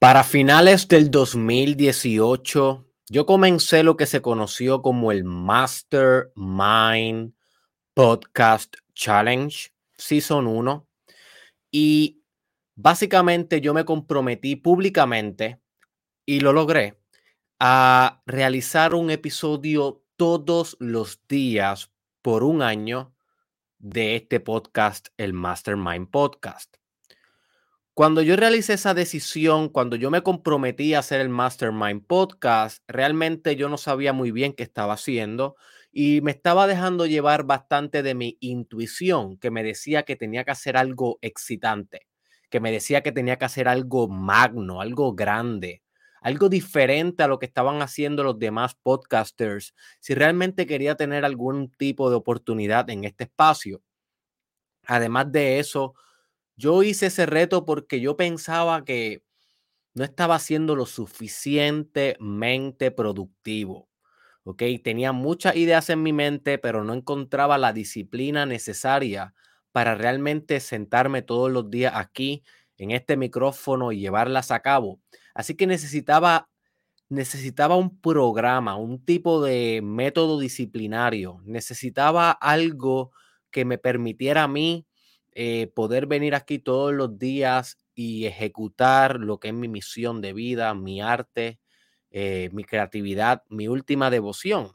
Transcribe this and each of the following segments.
Para finales del 2018, yo comencé lo que se conoció como el Mastermind Podcast Challenge Season 1 y básicamente yo me comprometí públicamente y lo logré a realizar un episodio todos los días por un año de este podcast, el Mastermind Podcast. Cuando yo realicé esa decisión, cuando yo me comprometí a hacer el Mastermind Podcast, realmente yo no sabía muy bien qué estaba haciendo y me estaba dejando llevar bastante de mi intuición, que me decía que tenía que hacer algo excitante, que me decía que tenía que hacer algo magno, algo grande, algo diferente a lo que estaban haciendo los demás podcasters, si realmente quería tener algún tipo de oportunidad en este espacio. Además de eso, yo hice ese reto porque yo pensaba que no estaba siendo lo suficientemente productivo. ¿Ok? Tenía muchas ideas en mi mente, pero no encontraba la disciplina necesaria para realmente sentarme todos los días aquí en este micrófono y llevarlas a cabo. Así que necesitaba necesitaba un programa, un tipo de método disciplinario, necesitaba algo que me permitiera a mí eh, poder venir aquí todos los días y ejecutar lo que es mi misión de vida, mi arte, eh, mi creatividad, mi última devoción.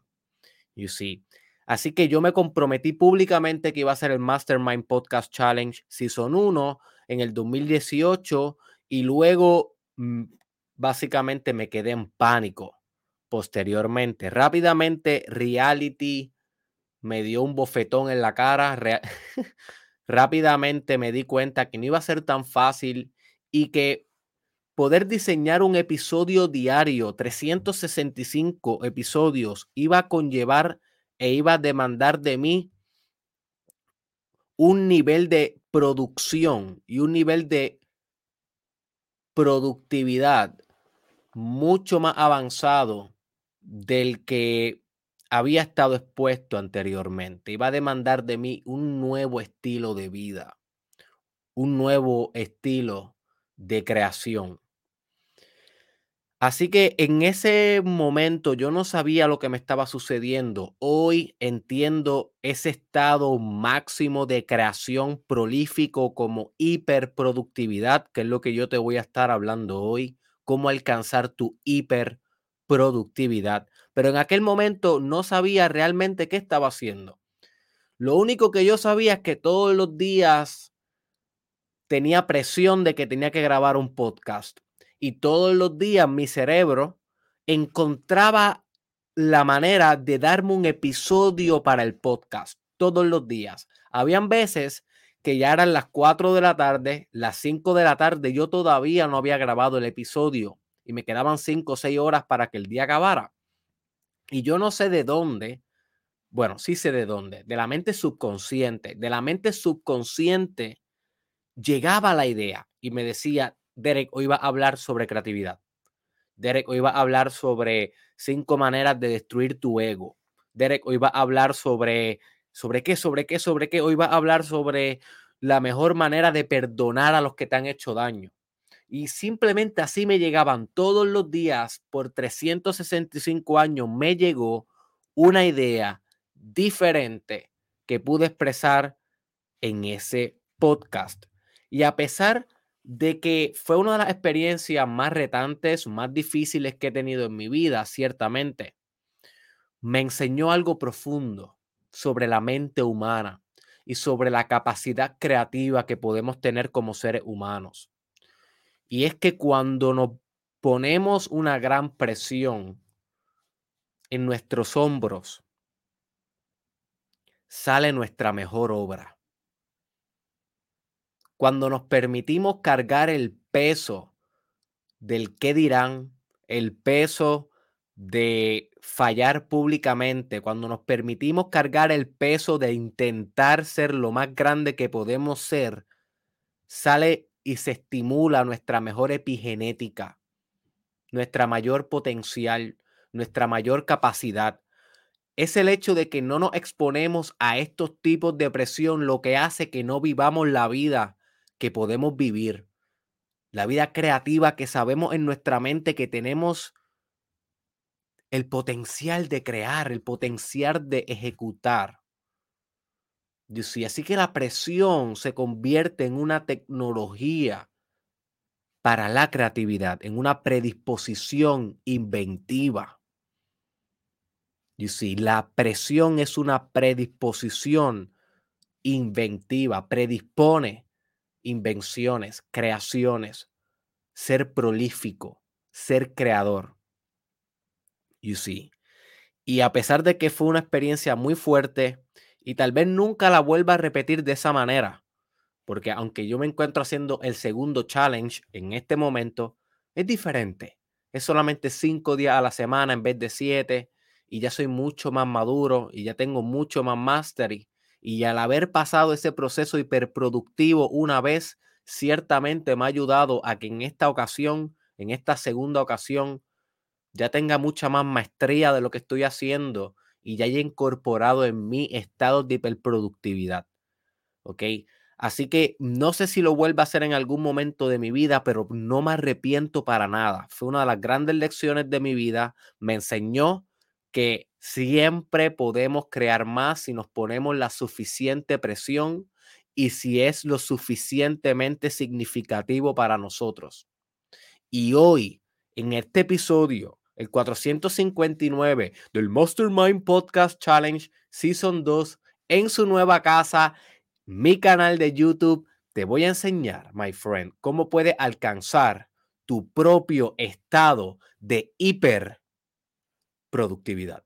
You see. Así que yo me comprometí públicamente que iba a ser el Mastermind Podcast Challenge Season 1 en el 2018 y luego mm, básicamente me quedé en pánico posteriormente. Rápidamente reality me dio un bofetón en la cara. rápidamente me di cuenta que no iba a ser tan fácil y que poder diseñar un episodio diario, 365 episodios, iba a conllevar e iba a demandar de mí un nivel de producción y un nivel de productividad mucho más avanzado del que había estado expuesto anteriormente. Iba a demandar de mí un nuevo estilo de vida, un nuevo estilo de creación. Así que en ese momento yo no sabía lo que me estaba sucediendo. Hoy entiendo ese estado máximo de creación prolífico como hiperproductividad, que es lo que yo te voy a estar hablando hoy, cómo alcanzar tu hiperproductividad pero en aquel momento no sabía realmente qué estaba haciendo. Lo único que yo sabía es que todos los días tenía presión de que tenía que grabar un podcast y todos los días mi cerebro encontraba la manera de darme un episodio para el podcast todos los días. Habían veces que ya eran las 4 de la tarde, las 5 de la tarde, yo todavía no había grabado el episodio y me quedaban 5 o 6 horas para que el día acabara. Y yo no sé de dónde, bueno, sí sé de dónde, de la mente subconsciente, de la mente subconsciente llegaba la idea y me decía, Derek, hoy va a hablar sobre creatividad. Derek, hoy va a hablar sobre cinco maneras de destruir tu ego. Derek, hoy va a hablar sobre, sobre qué, sobre qué, sobre qué. Hoy va a hablar sobre la mejor manera de perdonar a los que te han hecho daño. Y simplemente así me llegaban todos los días por 365 años, me llegó una idea diferente que pude expresar en ese podcast. Y a pesar de que fue una de las experiencias más retantes, más difíciles que he tenido en mi vida, ciertamente, me enseñó algo profundo sobre la mente humana y sobre la capacidad creativa que podemos tener como seres humanos. Y es que cuando nos ponemos una gran presión en nuestros hombros, sale nuestra mejor obra. Cuando nos permitimos cargar el peso del qué dirán, el peso de fallar públicamente, cuando nos permitimos cargar el peso de intentar ser lo más grande que podemos ser, sale y se estimula nuestra mejor epigenética, nuestra mayor potencial, nuestra mayor capacidad. Es el hecho de que no nos exponemos a estos tipos de presión lo que hace que no vivamos la vida que podemos vivir. la vida creativa que sabemos en nuestra mente que tenemos el potencial de crear, el potencial de ejecutar. Así que la presión se convierte en una tecnología para la creatividad, en una predisposición inventiva. See, la presión es una predisposición inventiva, predispone invenciones, creaciones, ser prolífico, ser creador. You see. Y a pesar de que fue una experiencia muy fuerte y tal vez nunca la vuelva a repetir de esa manera, porque aunque yo me encuentro haciendo el segundo challenge en este momento, es diferente. Es solamente cinco días a la semana en vez de siete y ya soy mucho más maduro y ya tengo mucho más mastery. Y al haber pasado ese proceso hiperproductivo una vez, ciertamente me ha ayudado a que en esta ocasión, en esta segunda ocasión, ya tenga mucha más maestría de lo que estoy haciendo y ya haya incorporado en mi estado de hiperproductividad. ¿Ok? Así que no sé si lo vuelva a hacer en algún momento de mi vida, pero no me arrepiento para nada. Fue una de las grandes lecciones de mi vida. Me enseñó que siempre podemos crear más si nos ponemos la suficiente presión y si es lo suficientemente significativo para nosotros. Y hoy, en este episodio, el 459 del Mastermind Podcast Challenge Season 2, en su nueva casa, mi canal de YouTube, te voy a enseñar, my friend, cómo puedes alcanzar tu propio estado de hiperproductividad.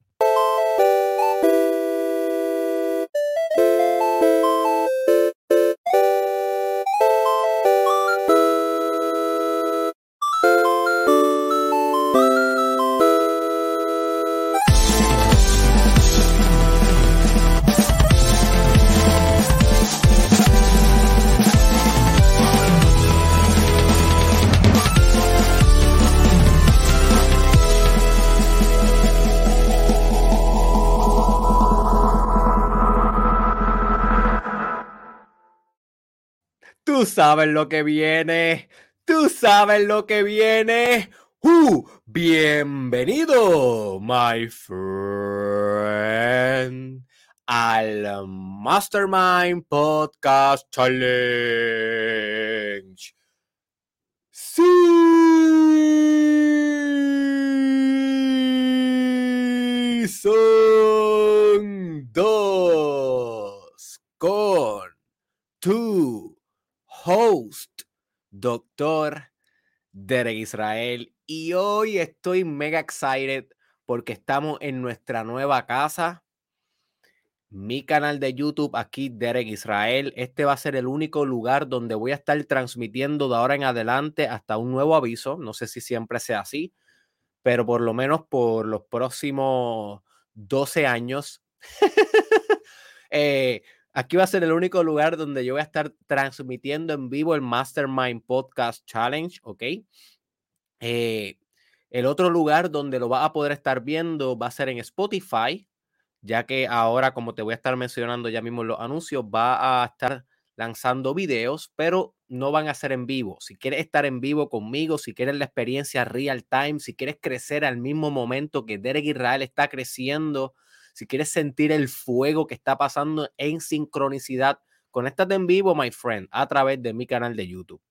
Sabes lo que viene. Tú sabes lo que viene. Uh, bienvenido, my friend, al Mastermind Podcast Challenge. Son dos con host, doctor Derek Israel. Y hoy estoy mega excited porque estamos en nuestra nueva casa. Mi canal de YouTube aquí, Derek Israel. Este va a ser el único lugar donde voy a estar transmitiendo de ahora en adelante hasta un nuevo aviso. No sé si siempre sea así, pero por lo menos por los próximos 12 años. eh, Aquí va a ser el único lugar donde yo voy a estar transmitiendo en vivo el Mastermind Podcast Challenge, ¿ok? Eh, el otro lugar donde lo va a poder estar viendo va a ser en Spotify, ya que ahora, como te voy a estar mencionando ya mismo los anuncios, va a estar lanzando videos, pero no van a ser en vivo. Si quieres estar en vivo conmigo, si quieres la experiencia real time, si quieres crecer al mismo momento que Derek Israel está creciendo, si quieres sentir el fuego que está pasando en sincronicidad, conéctate en vivo, my friend, a través de mi canal de YouTube.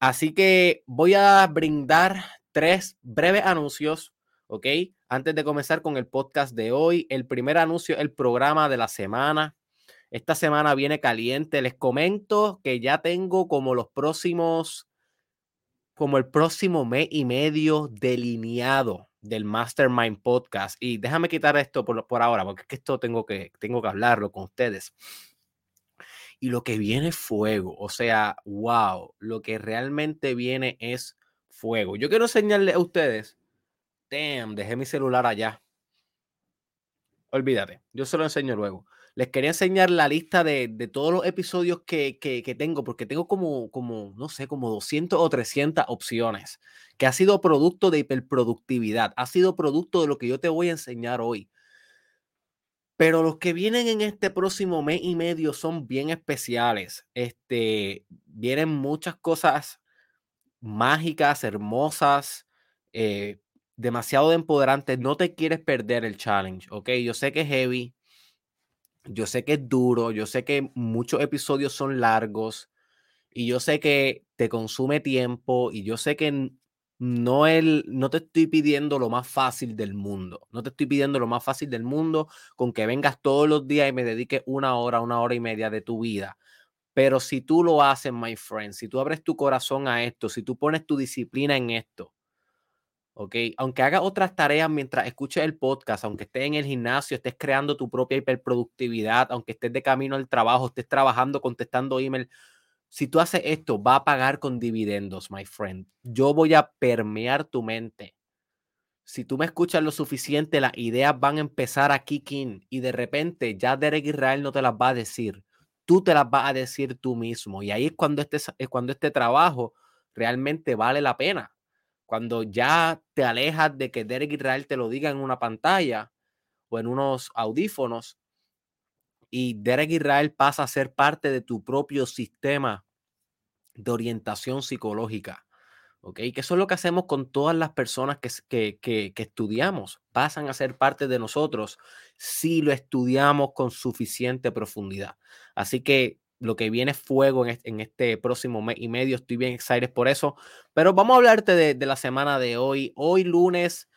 Así que voy a brindar tres breves anuncios, ¿ok? Antes de comenzar con el podcast de hoy, el primer anuncio, el programa de la semana. Esta semana viene caliente. Les comento que ya tengo como los próximos, como el próximo mes y medio delineado del Mastermind Podcast. Y déjame quitar esto por, por ahora, porque es que esto tengo que, tengo que hablarlo con ustedes. Y lo que viene es fuego. O sea, wow, lo que realmente viene es fuego. Yo quiero enseñarle a ustedes. Damn, dejé mi celular allá. Olvídate, yo se lo enseño luego les quería enseñar la lista de, todos los episodios que, tengo, porque tengo como, como, no sé, como 200 o 300 opciones, que ha sido producto de hiperproductividad, ha sido producto de lo que yo te voy a enseñar hoy. Pero los que vienen en este próximo mes y medio son bien especiales. Este, vienen muchas cosas mágicas, hermosas, eh, demasiado empoderantes. No te quieres perder el challenge, ¿ok? Yo sé que es heavy, yo sé que es duro, yo sé que muchos episodios son largos y yo sé que te consume tiempo y yo sé que no, el, no te estoy pidiendo lo más fácil del mundo. No te estoy pidiendo lo más fácil del mundo con que vengas todos los días y me dediques una hora, una hora y media de tu vida. Pero si tú lo haces, my friend, si tú abres tu corazón a esto, si tú pones tu disciplina en esto, ¿ok? Aunque hagas otras tareas mientras escuches el podcast, aunque estés en el gimnasio, estés creando tu propia hiperproductividad, aunque estés de camino al trabajo, estés trabajando, contestando email, si tú haces esto, va a pagar con dividendos, my friend. Yo voy a permear tu mente. Si tú me escuchas lo suficiente, las ideas van a empezar a kick in y de repente ya Derek Israel no te las va a decir. Tú te las vas a decir tú mismo. Y ahí es cuando este, es cuando este trabajo realmente vale la pena. Cuando ya te alejas de que Derek Israel te lo diga en una pantalla o en unos audífonos y Derek Israel pasa a ser parte de tu propio sistema de orientación psicológica. ¿Ok? Que eso es lo que hacemos con todas las personas que, que, estudiamos. Pasan a ser parte de nosotros si lo estudiamos con suficiente profundidad. Así que lo que viene fuego en este, próximo mes y medio. Estoy bien excited por eso. Pero vamos a hablarte de, de la semana de hoy. Hoy lunes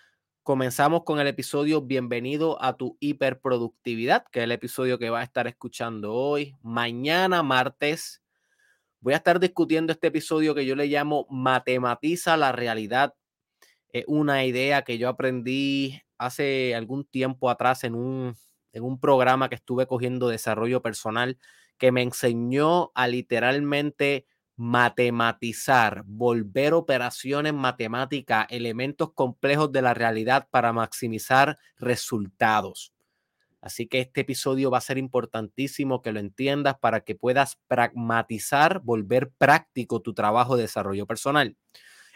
Comenzamos con el episodio Bienvenido a tu hiperproductividad, que es el episodio que va a estar escuchando hoy. Mañana, martes, voy a estar discutiendo este episodio que yo le llamo Matematiza la realidad. Es una idea que yo aprendí hace algún tiempo atrás en un, en un programa que estuve cogiendo desarrollo personal que me enseñó a literalmente matematizar, volver operaciones matemáticas, elementos complejos de la realidad para maximizar resultados. Así que este episodio va a ser importantísimo que lo entiendas para que puedas pragmatizar, volver práctico tu trabajo de desarrollo personal.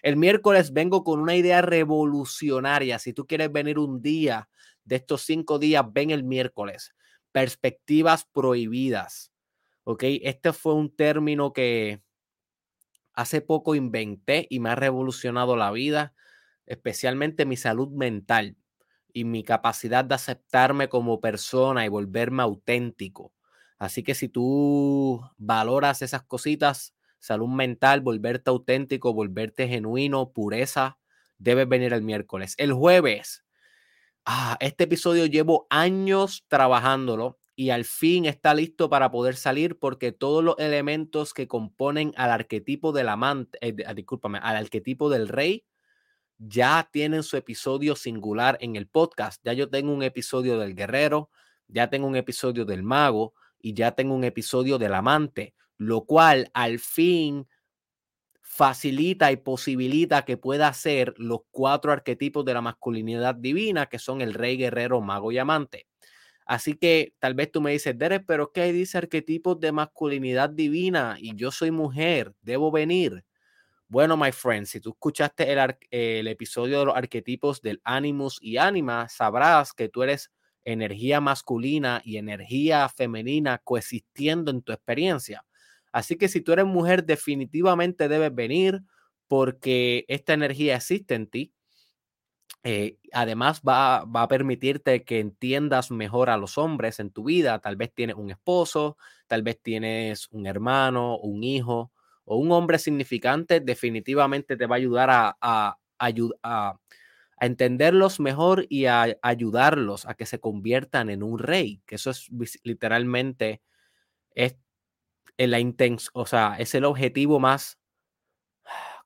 El miércoles vengo con una idea revolucionaria. Si tú quieres venir un día de estos cinco días, ven el miércoles. Perspectivas prohibidas. ¿Ok? Este fue un término que hace poco inventé y me ha revolucionado la vida, especialmente mi salud mental y mi capacidad de aceptarme como persona y volverme auténtico. Así que si tú valoras esas cositas, salud mental, volverte auténtico, volverte genuino, pureza, debes venir el miércoles. El jueves, ah, este episodio llevo años trabajándolo y al fin está listo para poder salir porque todos los elementos que componen al arquetipo del amante, eh, ah, discúlpame, al arquetipo del rey, ya tienen su episodio singular en el podcast. Ya yo tengo un episodio del guerrero, ya tengo un episodio del mago y ya tengo un episodio del amante, lo cual al fin facilita y posibilita que pueda ser los cuatro arquetipos de la masculinidad divina, que son el rey, guerrero, mago y amante. Así que tal vez tú me dices, Derek, pero ¿qué dice arquetipos de masculinidad divina y yo soy mujer, debo venir. Bueno, my friend, si tú escuchaste el, el episodio de los arquetipos del Animus y Anima, sabrás que tú eres energía masculina y energía femenina coexistiendo en tu experiencia. Así que si tú eres mujer, definitivamente debes venir porque esta energía existe en ti eh, además va, a permitirte que entiendas mejor a los hombres en tu vida. Tal vez tienes un esposo, tal vez tienes un hermano, un hijo o un hombre significante. Definitivamente te va a ayudar a, a, a, entenderlos mejor y a ayudarlos a que se conviertan en un rey. Que eso es literalmente es la o sea, es el objetivo más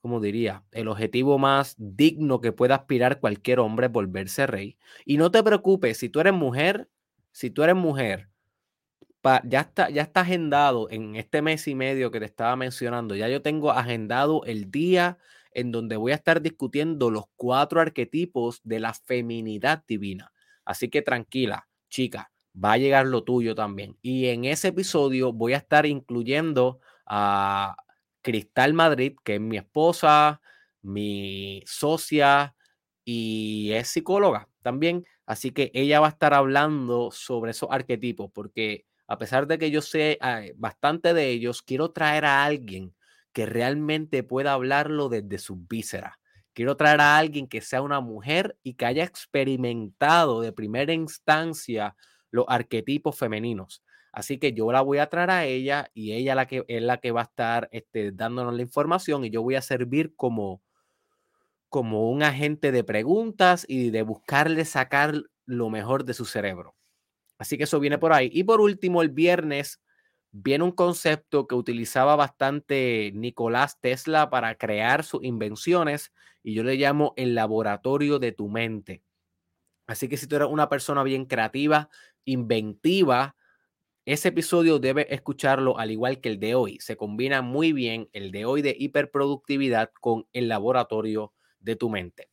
como diría, el objetivo más digno que pueda aspirar cualquier hombre es volverse rey. Y no te preocupes, si tú eres mujer, si tú eres mujer, ya, está, ya está agendado en este mes y medio que te estaba mencionando, ya yo tengo agendado el día en donde voy a estar discutiendo los cuatro arquetipos de la feminidad divina. Así que tranquila, chica, va a llegar lo tuyo también. Y en ese episodio voy a estar incluyendo a Cristal Madrid, que es mi esposa, mi socia y es psicóloga también. Así que ella va a estar hablando sobre esos arquetipos, porque a pesar de que yo sé ah, bastante de ellos, quiero traer a alguien que realmente pueda hablarlo desde sus vísceras. Quiero traer a alguien que sea una mujer y que haya experimentado de primera instancia los arquetipos femeninos. Así que yo la voy a traer a ella y ella la que, es la que va a estar este, dándonos la información y yo voy a servir como, como un agente de preguntas y de buscarle sacar lo mejor de su cerebro. Así que eso viene por ahí. Y por último, el viernes viene un concepto que utilizaba bastante Nicolás Tesla para crear sus invenciones y yo le llamo el laboratorio de tu mente. Así que si tú eres una persona bien creativa, inventiva, ese episodio debe escucharlo al igual que el de hoy. Se combina muy bien el de hoy de hiperproductividad con el laboratorio de tu mente.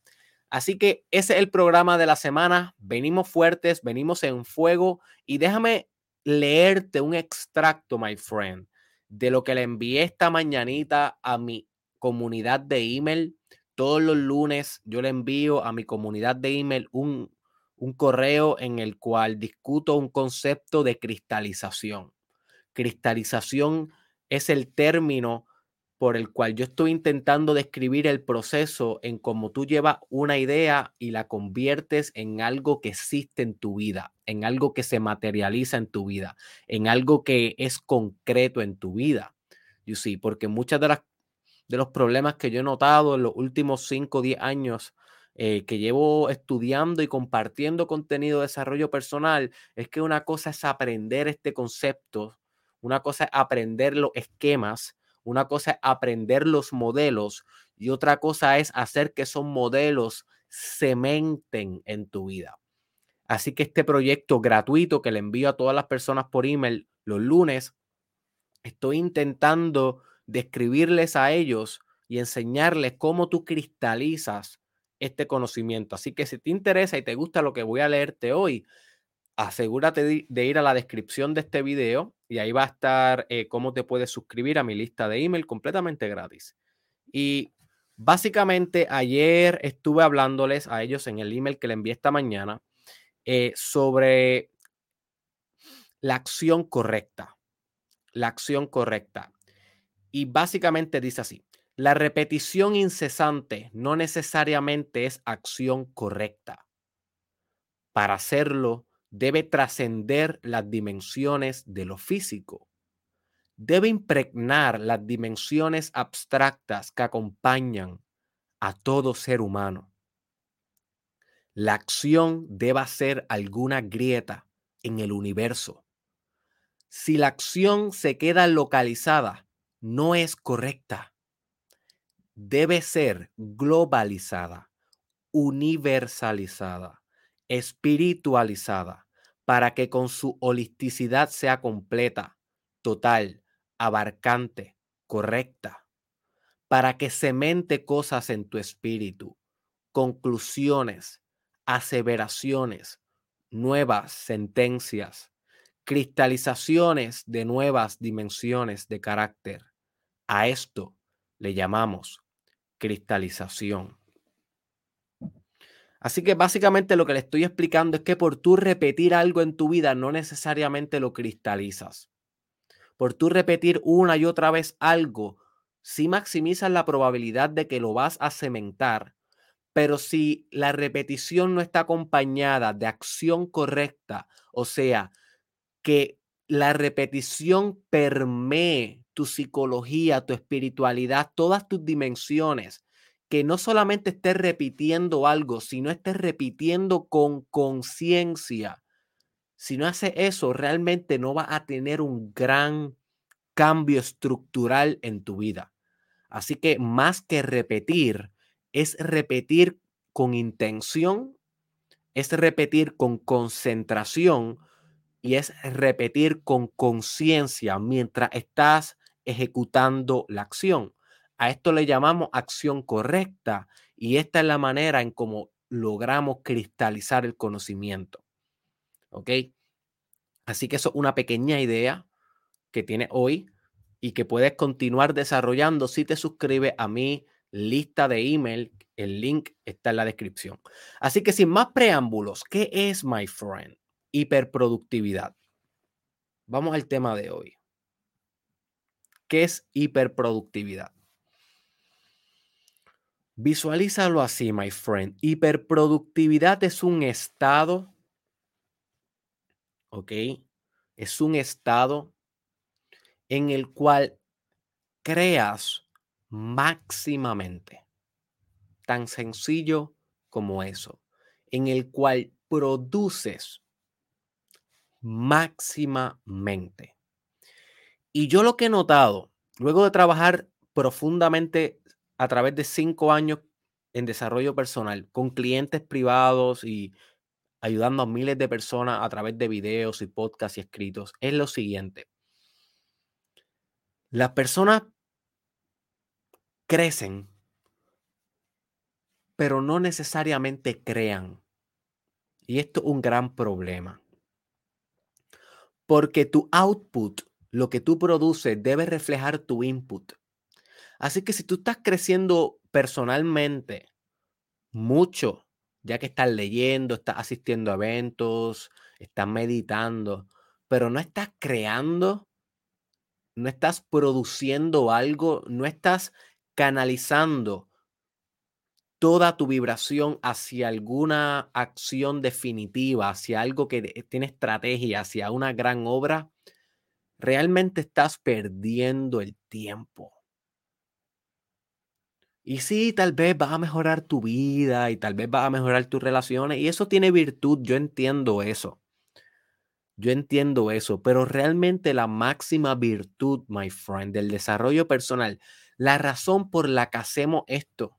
Así que ese es el programa de la semana. Venimos fuertes, venimos en fuego y déjame leerte un extracto, my friend, de lo que le envié esta mañanita a mi comunidad de email. Todos los lunes yo le envío a mi comunidad de email un, un correo en el cual discuto un concepto de cristalización. Cristalización es el término por el cual yo estoy intentando describir el proceso en cómo tú llevas una idea y la conviertes en algo que existe en tu vida, en algo que se materializa en tu vida, en algo que es concreto en tu vida. You see, porque muchas de las de los problemas que yo he notado en los últimos 5 o 10 años eh, que llevo estudiando y compartiendo contenido de desarrollo personal es que una cosa es aprender este concepto, una cosa es aprender los esquemas una cosa es aprender los modelos y otra cosa es hacer que esos modelos cementen en tu vida. Así que este proyecto gratuito que le envío a todas las personas por email los lunes, estoy intentando describirles a ellos y enseñarles cómo tú cristalizas este conocimiento. Así que si te interesa y te gusta lo que voy a leerte hoy, asegúrate de, ir a la descripción de este video y ahí va a estar eh, cómo te puedes suscribir a mi lista de email completamente gratis. Y básicamente ayer estuve hablándoles a ellos en el email que le envié esta mañana eh, sobre la acción correcta. La acción correcta. Y básicamente dice así, la repetición incesante no necesariamente es acción correcta. Para hacerlo, debe trascender las dimensiones de lo físico. Debe impregnar las dimensiones abstractas que acompañan a todo ser humano. La acción debe ser alguna grieta en el universo. Si la acción se queda localizada, no es correcta. Debe ser globalizada, universalizada espiritualizada, para que con su holisticidad sea completa, total, abarcante, correcta, para que semente cosas en tu espíritu, conclusiones, aseveraciones, nuevas sentencias, cristalizaciones de nuevas dimensiones de carácter. A esto le llamamos cristalización. Así que básicamente lo que le estoy explicando es que por tú repetir algo en tu vida no necesariamente lo cristalizas. Por tú repetir una y otra vez algo, sí maximizas la probabilidad de que lo vas a cementar, pero si la repetición no está acompañada de acción correcta, o sea, que la repetición permee tu psicología, tu espiritualidad, todas tus dimensiones, que no solamente estés repitiendo algo, sino estés repitiendo con conciencia. Si no hace eso, realmente no va a tener un gran cambio estructural en tu vida. Así que más que repetir, es repetir con intención, es repetir con concentración y es repetir con conciencia mientras estás ejecutando la acción. A esto le llamamos acción correcta y esta es la manera en cómo logramos cristalizar el conocimiento. ¿Ok? Así que eso es una pequeña idea que tienes hoy y que puedes continuar desarrollando si te suscribes a mi lista de email. El link está en la descripción. Así que sin más preámbulos, ¿qué es, my friend? Hiperproductividad. Vamos al tema de hoy. ¿Qué es hiperproductividad? Visualízalo así, my friend. Hiperproductividad es un estado, ¿ok? Es un estado en el cual creas máximamente. Tan sencillo como eso. En el cual produces máximamente. Y yo lo que he notado, luego de trabajar profundamente a través de cinco años en desarrollo personal con clientes privados y ayudando a miles de personas a través de videos y podcasts y escritos, es lo siguiente. Las personas crecen, pero no necesariamente crean. Y esto es un gran problema. Porque tu output, lo que tú produces, debe reflejar tu input. Así que si tú estás creciendo personalmente mucho, ya que estás leyendo, estás asistiendo a eventos, estás meditando, pero no estás creando, no estás produciendo algo, no estás canalizando toda tu vibración hacia alguna acción definitiva, hacia algo que tiene estrategia, hacia una gran obra, realmente estás perdiendo el tiempo. Y sí, tal vez vas a mejorar tu vida y tal vez vas a mejorar tus relaciones y eso tiene virtud, yo entiendo eso. Yo entiendo eso, pero realmente la máxima virtud, my friend, del desarrollo personal, la razón por la que hacemos esto,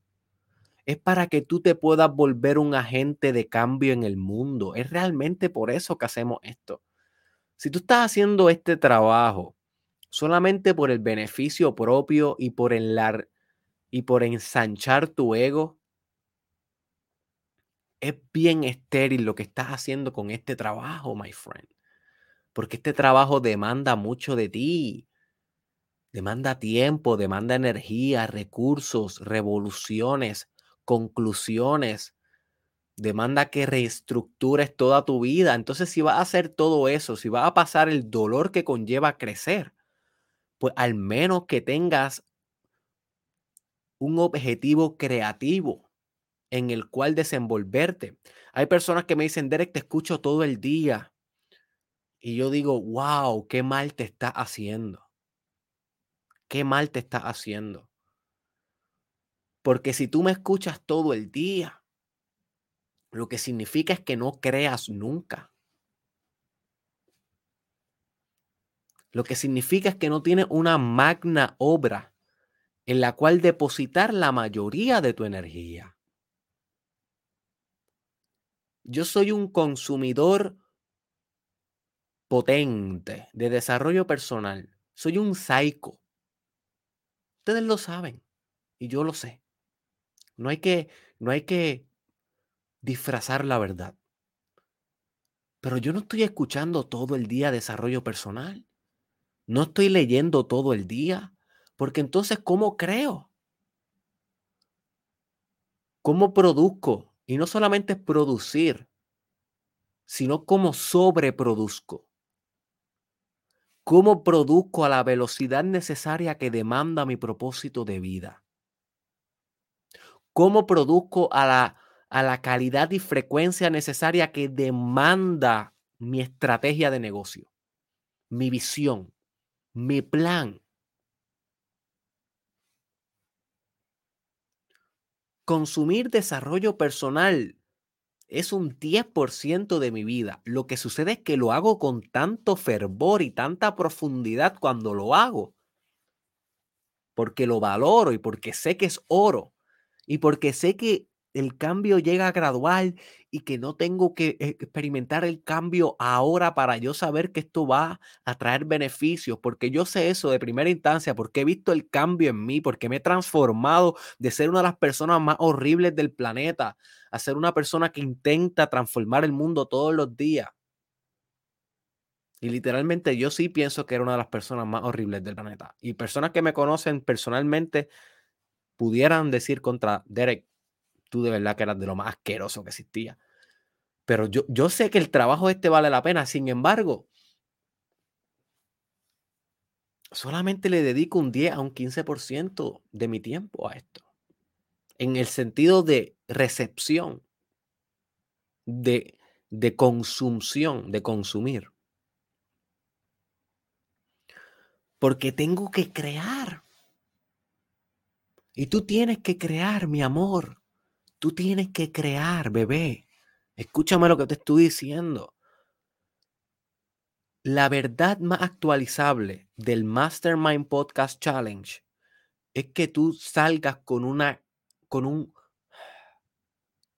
es para que tú te puedas volver un agente de cambio en el mundo. Es realmente por eso que hacemos esto. Si tú estás haciendo este trabajo solamente por el beneficio propio y por y por ensanchar tu ego, es bien estéril lo que estás haciendo con este trabajo, my friend. Porque este trabajo demanda mucho de ti. Demanda tiempo, demanda energía, recursos, revoluciones, conclusiones. Demanda que reestructures toda tu vida. Entonces, si vas a hacer todo eso, si vas a pasar el dolor que conlleva crecer, pues al menos que tengas un objetivo creativo en el cual desenvolverte. Hay personas que me dicen, Derek, te escucho todo el día. Y yo digo, wow, qué mal te está haciendo. Qué mal te está haciendo. Porque si tú me escuchas todo el día, lo que significa es que no creas nunca. Lo que significa es que no tienes una magna obra en la cual depositar la mayoría de tu energía. Yo soy un consumidor potente de desarrollo personal. Soy un psycho. Ustedes lo saben y yo lo sé. No hay que, no hay que disfrazar la verdad. Pero yo no estoy escuchando todo el día desarrollo personal. No estoy leyendo todo el día. Porque entonces, ¿cómo creo? ¿Cómo produzco? Y no solamente es producir, sino cómo sobreproduzco. ¿Cómo produzco a la velocidad necesaria que demanda mi propósito de vida? ¿Cómo produzco a la, a la calidad y frecuencia necesaria que demanda mi estrategia de negocio, mi visión, mi plan? consumir desarrollo personal es un 10% de mi vida. Lo que sucede es que lo hago con tanto fervor y tanta profundidad cuando lo hago. Porque lo valoro y porque sé que es oro. Y porque sé que el cambio llega gradual y que no tengo que e, experimentar el cambio ahora para yo saber que esto va a traer beneficios, porque yo sé eso de primera instancia, porque he visto el cambio en mí, porque me he transformado de ser una de las personas más horribles del planeta a ser una persona que intenta transformar el mundo todos los días. Y literalmente yo sí pienso que era una de las personas más horribles del planeta. Y personas que me conocen personalmente pudieran decir contra Derek, tú de verdad que eras de lo más asqueroso que existía. Pero yo, yo sé que el trabajo este vale la pena. Sin embargo, solamente le dedico un 10 a un 15% de mi tiempo a esto. En el sentido de recepción, de, de consumción, de consumir. Porque tengo que crear. Y tú tienes que crear, mi amor. Tú tienes que crear, bebé. Escúchame lo que te estoy diciendo. La verdad más actualizable del Mastermind Podcast Challenge es que tú salgas con una con un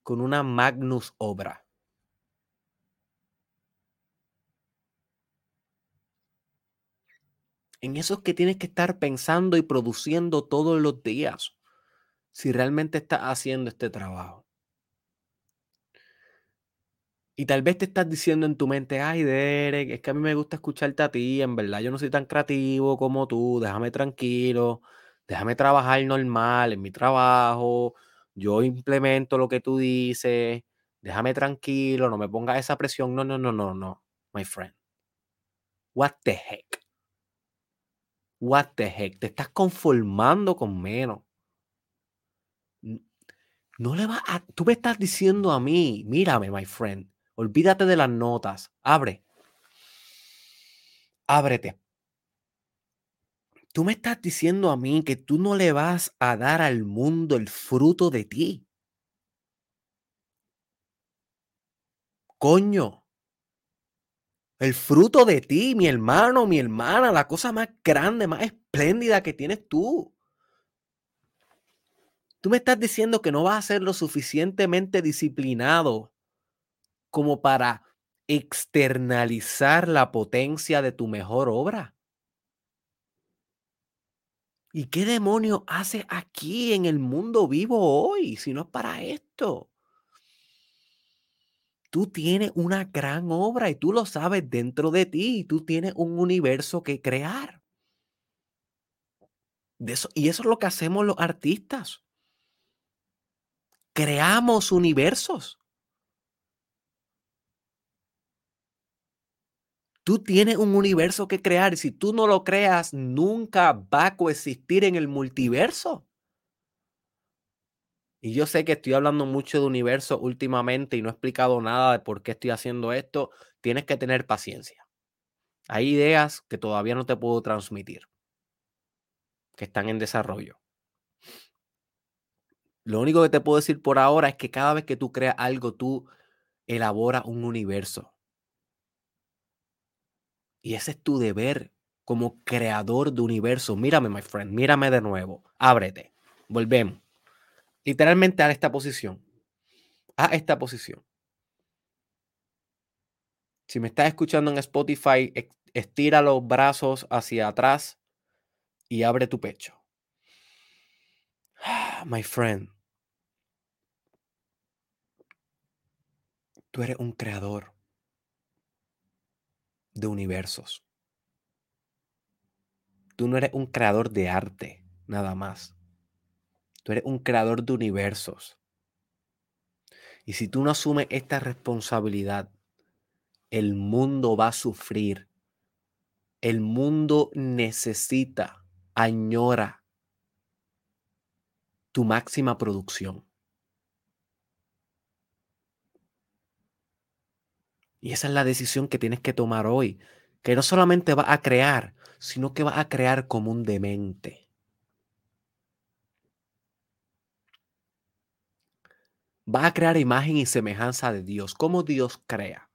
con una magnus obra. En eso es que tienes que estar pensando y produciendo todos los días si realmente estás haciendo este trabajo. Y tal vez te estás diciendo en tu mente, ay Derek, es que a mí me gusta escucharte a ti, en verdad yo no soy tan creativo como tú, déjame tranquilo, déjame trabajar normal en mi trabajo, yo implemento lo que tú dices, déjame tranquilo, no me pongas esa presión, no, no, no, no, no, my friend. What the heck? What the heck? Te estás conformando con menos. No le va a. Tú me estás diciendo a mí, mírame, my friend. Olvídate de las notas. Abre. Ábrete. Tú me estás diciendo a mí que tú no le vas a dar al mundo el fruto de ti. Coño. El fruto de ti, mi hermano, mi hermana, la cosa más grande, más espléndida que tienes tú. Tú me estás diciendo que no vas a ser lo suficientemente disciplinado como para externalizar la potencia de tu mejor obra. ¿Y qué demonio hace aquí en el mundo vivo hoy si no es para esto? Tú tienes una gran obra y tú lo sabes dentro de ti y tú tienes un universo que crear. De eso, y eso es lo que hacemos los artistas. Creamos universos. Tú tienes un universo que crear si tú no lo creas, nunca va a coexistir en el multiverso. Y yo sé que estoy hablando mucho de universo últimamente y no he explicado nada de por qué estoy haciendo esto. Tienes que tener paciencia. Hay ideas que todavía no te puedo transmitir, que están en desarrollo. Lo único que te puedo decir por ahora es que cada vez que tú creas algo, tú elaboras un universo. Y ese es tu deber como creador de universo. Mírame, my friend, mírame de nuevo. Ábrete. Volvemos. Literalmente a esta posición. A esta posición. Si me estás escuchando en Spotify, estira los brazos hacia atrás y abre tu pecho. My friend, tú eres un creador de universos. Tú no eres un creador de arte, nada más. Tú eres un creador de universos. Y si tú no asumes esta responsabilidad, el mundo va a sufrir. El mundo necesita, añora tu máxima producción. Y esa es la decisión que tienes que tomar hoy, que no solamente va a crear, sino que va a crear como un demente. Va a crear imagen y semejanza de Dios. ¿Cómo Dios crea?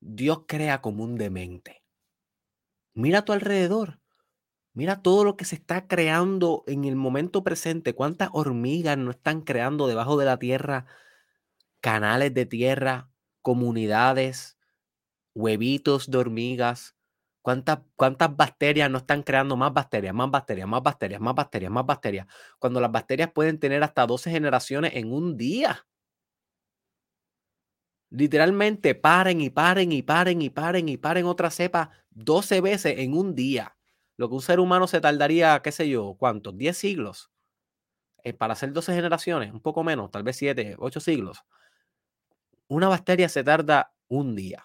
Dios crea como un demente. Mira a tu alrededor. Mira todo lo que se está creando en el momento presente. ¿Cuántas hormigas no están creando debajo de la tierra? Canales de tierra, comunidades, huevitos de hormigas. ¿Cuántas, ¿Cuántas bacterias no están creando más bacterias, más bacterias, más bacterias, más bacterias, más bacterias? Cuando las bacterias pueden tener hasta 12 generaciones en un día. Literalmente paren y paren y paren y paren y paren otra cepa 12 veces en un día. Lo que un ser humano se tardaría, qué sé yo, ¿cuántos? 10 siglos. Eh, para hacer 12 generaciones, un poco menos, tal vez 7, 8 siglos. Una bacteria se tarda un día.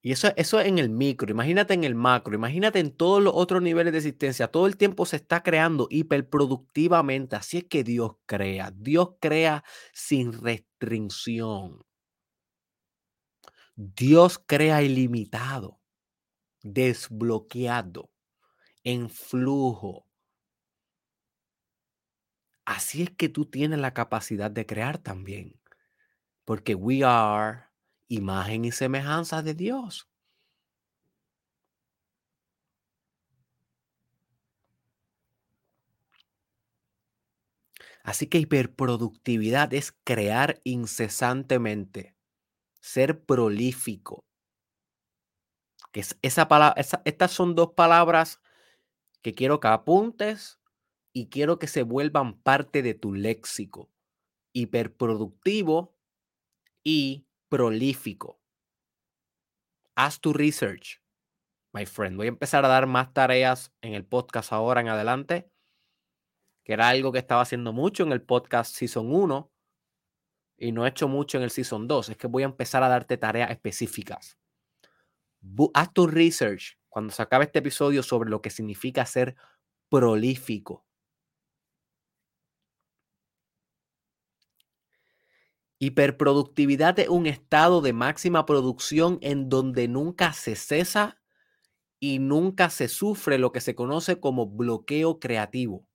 Y eso, eso en el micro, imagínate en el macro, imagínate en todos los otros niveles de existencia. Todo el tiempo se está creando hiperproductivamente. Así es que Dios crea. Dios crea sin restricción. Dios crea ilimitado, desbloqueado, en flujo. Así es que tú tienes la capacidad de crear también. Porque we are imagen y semejanza de Dios. Así que hiperproductividad es crear incesantemente, ser prolífico. Estas son dos palabras que quiero que apuntes y quiero que se vuelvan parte de tu léxico. Hiperproductivo y prolífico. Haz tu research, my friend. Voy a empezar a dar más tareas en el podcast ahora en adelante, que era algo que estaba haciendo mucho en el podcast Season 1 y no he hecho mucho en el Season 2. Es que voy a empezar a darte tareas específicas. Haz tu research cuando se acabe este episodio sobre lo que significa ser prolífico. Hiperproductividad es un estado de máxima producción en donde nunca se cesa y nunca se sufre lo que se conoce como bloqueo creativo.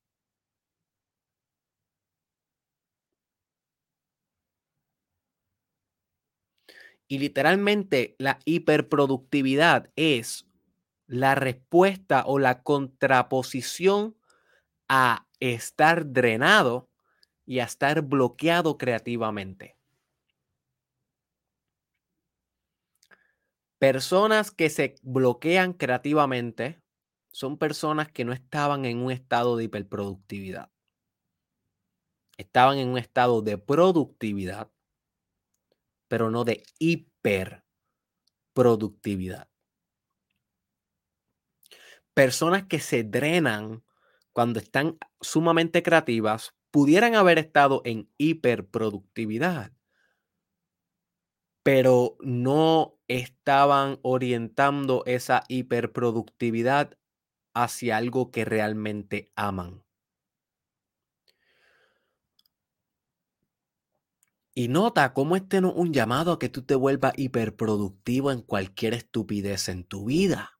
Y literalmente la hiperproductividad es la respuesta o la contraposición a estar drenado y a estar bloqueado creativamente. Personas que se bloquean creativamente son personas que no estaban en un estado de hiperproductividad. Estaban en un estado de productividad, pero no de hiperproductividad. Personas que se drenan cuando están sumamente creativas pudieran haber estado en hiperproductividad, pero no estaban orientando esa hiperproductividad hacia algo que realmente aman. Y nota cómo este no es un llamado a que tú te vuelvas hiperproductivo en cualquier estupidez en tu vida.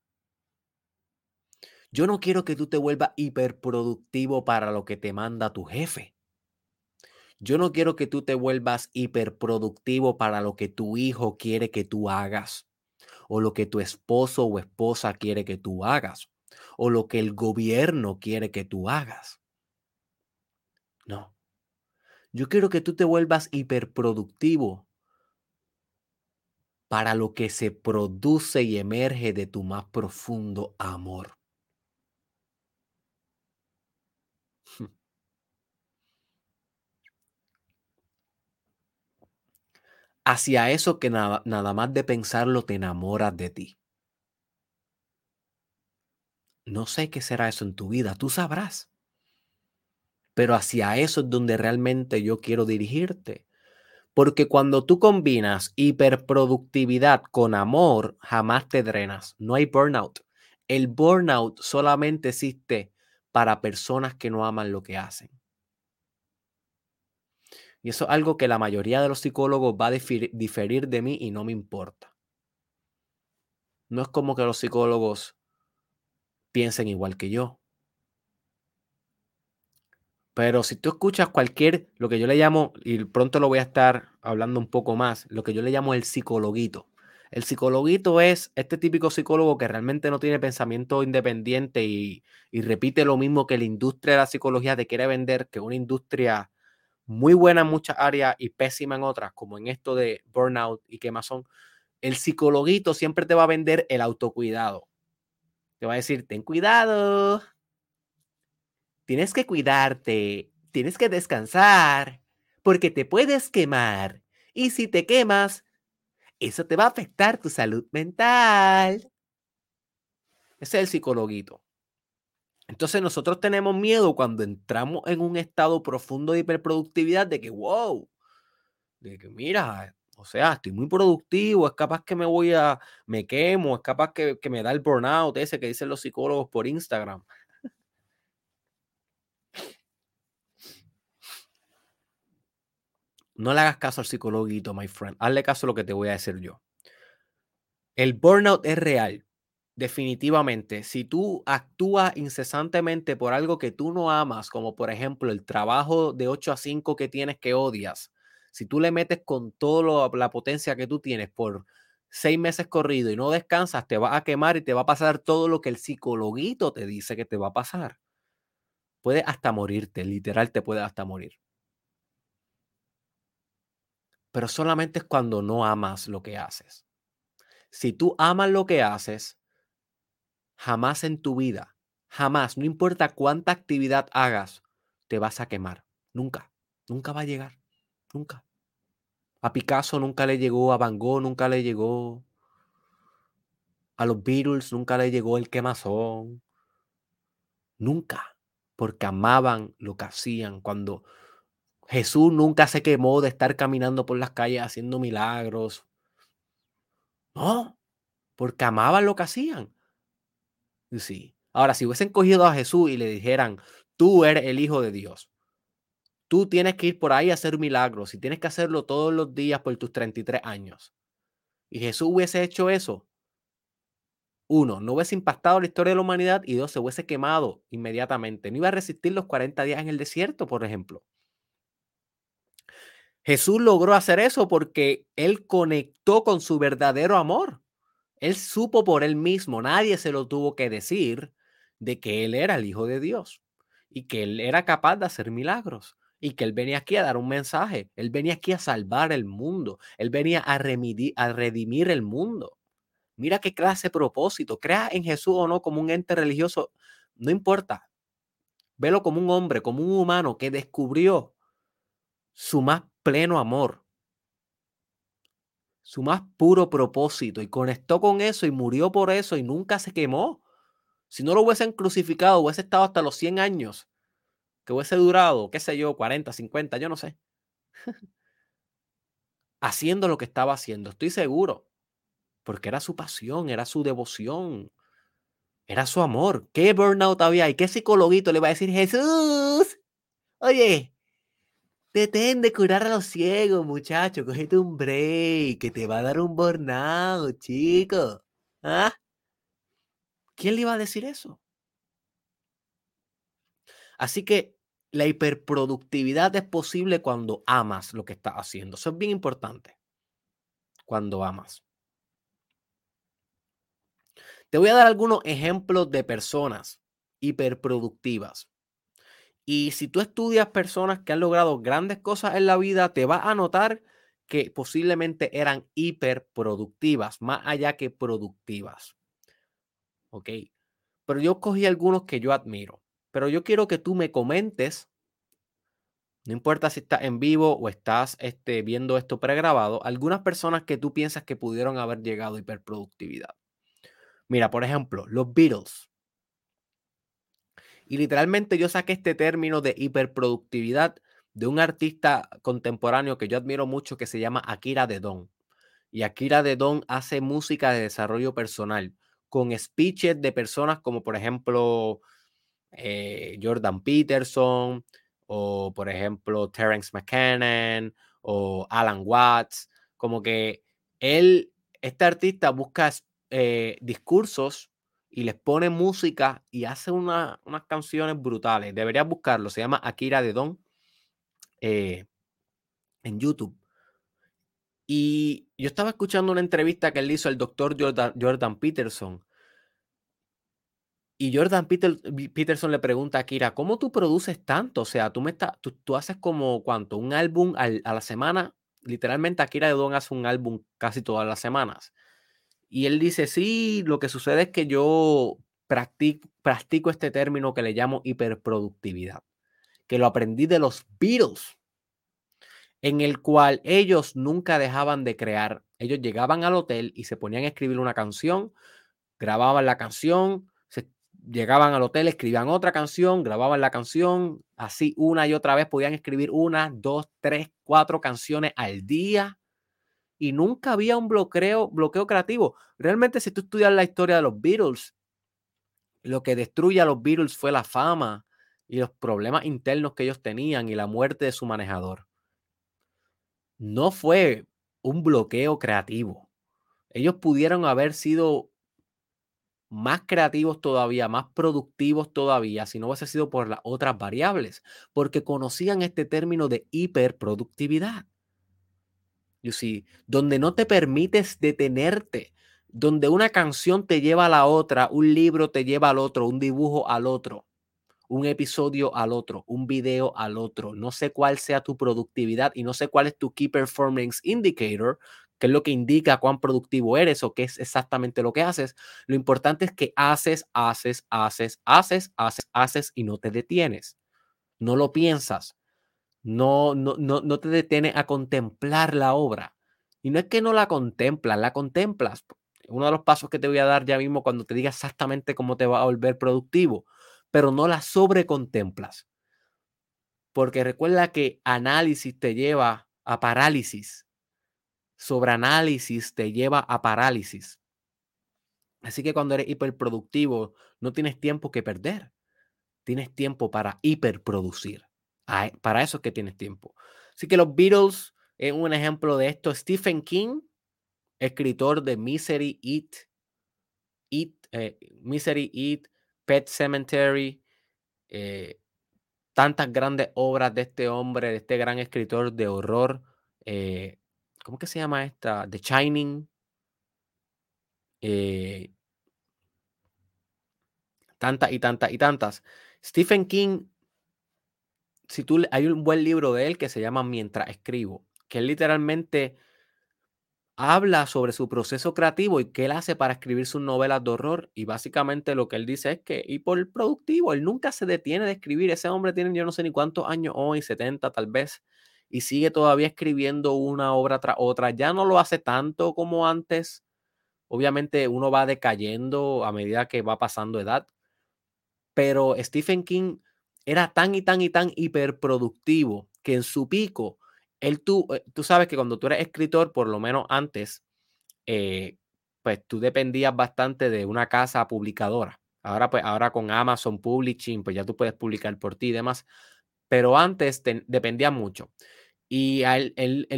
Yo no quiero que tú te vuelvas hiperproductivo para lo que te manda tu jefe. Yo no quiero que tú te vuelvas hiperproductivo para lo que tu hijo quiere que tú hagas, o lo que tu esposo o esposa quiere que tú hagas, o lo que el gobierno quiere que tú hagas. No. Yo quiero que tú te vuelvas hiperproductivo para lo que se produce y emerge de tu más profundo amor. hacia eso que nada, nada más de pensarlo te enamoras de ti. No sé qué será eso en tu vida, tú sabrás. Pero hacia eso es donde realmente yo quiero dirigirte. Porque cuando tú combinas hiperproductividad con amor, jamás te drenas. No hay burnout. El burnout solamente existe para personas que no aman lo que hacen. Y eso es algo que la mayoría de los psicólogos va a diferir de mí y no me importa. No es como que los psicólogos piensen igual que yo. Pero si tú escuchas cualquier, lo que yo le llamo, y pronto lo voy a estar hablando un poco más, lo que yo le llamo el psicologuito. El psicologuito es este típico psicólogo que realmente no tiene pensamiento independiente y, y repite lo mismo que la industria de la psicología te quiere vender, que una industria muy buena en muchas áreas y pésima en otras, como en esto de burnout y quemazón, el psicologuito siempre te va a vender el autocuidado. Te va a decir, ten cuidado, tienes que cuidarte, tienes que descansar, porque te puedes quemar. Y si te quemas, eso te va a afectar tu salud mental. Ese es el psicologuito. Entonces nosotros tenemos miedo cuando entramos en un estado profundo de hiperproductividad de que, wow, de que mira, O sea, estoy muy productivo, es capaz que me voy a, me quemo, es capaz que, que me da el burnout ese que dicen los psicólogos por Instagram. No le hagas caso al psicologuito, my friend. Hazle caso a lo que te voy a decir yo. El burnout es real, definitivamente. Si tú actúas incesantemente por algo que tú no amas, como por ejemplo el trabajo de 8 a 5 que tienes que odias, si tú le metes con toda la potencia que tú tienes por seis meses corrido y no descansas, te va a quemar y te va a pasar todo lo que el psicologuito te dice que te va a pasar. Puede hasta morirte, literal te puede hasta morir pero solamente es cuando no amas lo que haces. Si tú amas lo que haces, jamás en tu vida, jamás, no importa cuánta actividad hagas, te vas a quemar. Nunca, nunca va a llegar, nunca. A Picasso nunca le llegó, a Van Gogh nunca le llegó, a los Beatles nunca le llegó el quemazón. Nunca, porque amaban lo que hacían. Cuando Jesús nunca se quemó de estar caminando por las calles haciendo milagros. No, porque amaban lo que hacían. Sí. Ahora, si hubiesen cogido a Jesús y le dijeran, tú eres el Hijo de Dios, tú tienes que ir por ahí a hacer milagros y tienes que hacerlo todos los días por tus 33 años. Y Jesús hubiese hecho eso. Uno, no hubiese impactado la historia de la humanidad y dos, se hubiese quemado inmediatamente. No iba a resistir los 40 días en el desierto, por ejemplo. Jesús logró hacer eso porque él conectó con su verdadero amor. Él supo por él mismo, nadie se lo tuvo que decir de que él era el Hijo de Dios y que él era capaz de hacer milagros y que él venía aquí a dar un mensaje, él venía aquí a salvar el mundo, él venía a, a redimir el mundo. Mira qué clase de propósito, crea en Jesús o no como un ente religioso, no importa, velo como un hombre, como un humano que descubrió su más pleno amor, su más puro propósito y conectó con eso y murió por eso y nunca se quemó. Si no lo hubiesen crucificado, hubiese estado hasta los 100 años, que hubiese durado, qué sé yo, 40, 50, yo no sé. haciendo lo que estaba haciendo, estoy seguro, porque era su pasión, era su devoción, era su amor. ¿Qué burnout había y qué psicologuito le va a decir Jesús? Oye, Detén de curar a los ciegos, muchacho. Cógete un break, que te va a dar un burnout, chico. ¿Ah? ¿Quién le iba a decir eso? Así que la hiperproductividad es posible cuando amas lo que estás haciendo. Eso es bien importante. Cuando amas. Te voy a dar algunos ejemplos de personas hiperproductivas. Y si tú estudias personas que han logrado grandes cosas en la vida, te vas a notar que posiblemente eran hiperproductivas, más allá que productivas. ¿Ok? Pero yo cogí algunos que yo admiro. Pero yo quiero que tú me comentes, no importa si estás en vivo o estás este, viendo esto pregrabado, algunas personas que tú piensas que pudieron haber llegado a hiperproductividad. Mira, por ejemplo, los Beatles. Y literalmente yo saqué este término de hiperproductividad de un artista contemporáneo que yo admiro mucho que se llama Akira Dedon. Y Akira Dedon hace música de desarrollo personal con speeches de personas como por ejemplo eh, Jordan Peterson o por ejemplo Terence McKinnon o Alan Watts. Como que él, este artista busca eh, discursos y les pone música y hace unas canciones brutales. Deberías buscarlo. Se llama Akira de Don eh, en YouTube. Y yo estaba escuchando una entrevista que él hizo al doctor Jordan, Peterson. Y Jordan Peterson le pregunta a Akira, ¿cómo tú produces tanto? O sea, tú, me tú, haces como cuánto, un álbum a la semana. Literalmente Akira de Don hace un álbum casi todas las semanas. Y él dice, sí, lo que sucede es que yo practico, este término que le llamo hiperproductividad, que lo aprendí de los Beatles, en el cual ellos nunca dejaban de crear. Ellos llegaban al hotel y se ponían a escribir una canción, grababan la canción, se, llegaban al hotel, escribían otra canción, grababan la canción, así una y otra vez podían escribir una, dos, tres, cuatro canciones al día y nunca había un bloqueo, bloqueo creativo. Realmente, si tú estudias la historia de los Beatles, lo que destruye a los Beatles fue la fama y los problemas internos que ellos tenían y la muerte de su manejador. No fue un bloqueo creativo. Ellos pudieron haber sido más creativos todavía, más productivos todavía, si no hubiese sido por las otras variables, porque conocían este término de hiperproductividad. See, donde no te permites detenerte, donde una canción te lleva a la otra, un libro te lleva al otro, un dibujo al otro, un episodio al otro, un video al otro. No sé cuál sea tu productividad y no sé cuál es tu Key Performance Indicator, qué es lo que indica cuán productivo eres o qué es exactamente lo que haces. Lo importante es que haces, haces, haces, haces, haces, haces y no te detienes. No lo piensas. No, no, no, no te detienes a contemplar la obra. Y no es que no la contemplas, la contemplas. Uno de los pasos que te voy a dar ya mismo cuando te diga exactamente cómo te va a volver productivo, pero no la sobrecontemplas. Porque recuerda que análisis te lleva a parálisis sobreanálisis te lleva a parálisis. Así que cuando eres hiperproductivo, no tienes tiempo que perder. Tienes tiempo para hiperproducir. Para eso es que tienes tiempo. Así que los Beatles es un ejemplo de esto. Stephen King, escritor de Misery, Eat, Eat eh, Misery, Eat, Pet Cemetery, eh, tantas grandes obras de este hombre, de este gran escritor de horror. Eh, ¿Cómo que se llama esta? The Shining. Eh, tantas y tantas y tantas. Stephen King, si tú, hay un buen libro de él que se llama Mientras escribo, que él literalmente habla sobre su proceso creativo y qué él hace para escribir sus novelas de horror. Y básicamente lo que él dice es que, y por el productivo, él nunca se detiene de escribir. Ese hombre tiene yo no sé ni cuántos años hoy, 70 tal vez y sigue todavía escribiendo una obra tras otra. Ya no lo hace tanto como antes. Obviamente uno va decayendo a medida que va pasando edad. Pero Stephen King era tan y tan y tan hiperproductivo que en su pico, él tú, eh, tú sabes que cuando tú eres escritor, por lo menos antes, eh, pues tú dependías bastante de una casa publicadora. Ahora, pues, ahora con Amazon Publishing, pues ya tú puedes publicar por ti y demás. Pero antes dependía mucho. Y él,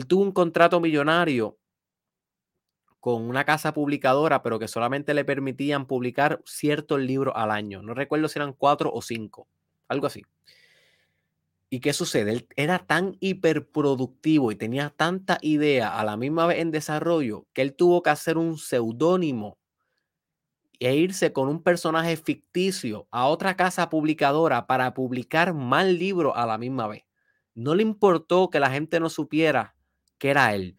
tuvo un contrato millonario con una casa publicadora, pero que solamente le permitían publicar ciertos libros al año. No recuerdo si eran cuatro o cinco, algo así. ¿Y qué sucede? Él era tan hiperproductivo y tenía tanta idea a la misma vez en desarrollo que él tuvo que hacer un seudónimo e irse con un personaje ficticio a otra casa publicadora para publicar más libros a la misma vez. No le importó que la gente no supiera que era él.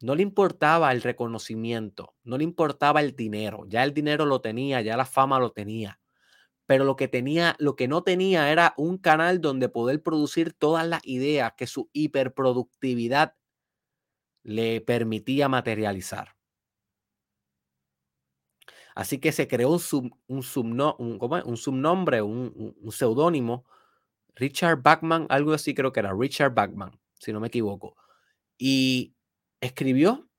No le importaba el reconocimiento, no le importaba el dinero. Ya el dinero lo tenía, ya la fama lo tenía. Pero lo que tenía, lo que no tenía era un canal donde poder producir todas las ideas que su hiperproductividad le permitía materializar. Así que se creó un, un, subnombre, un, un seudónimo Richard Bachman, algo así creo que era, Richard Bachman, si no me equivoco. Y escribió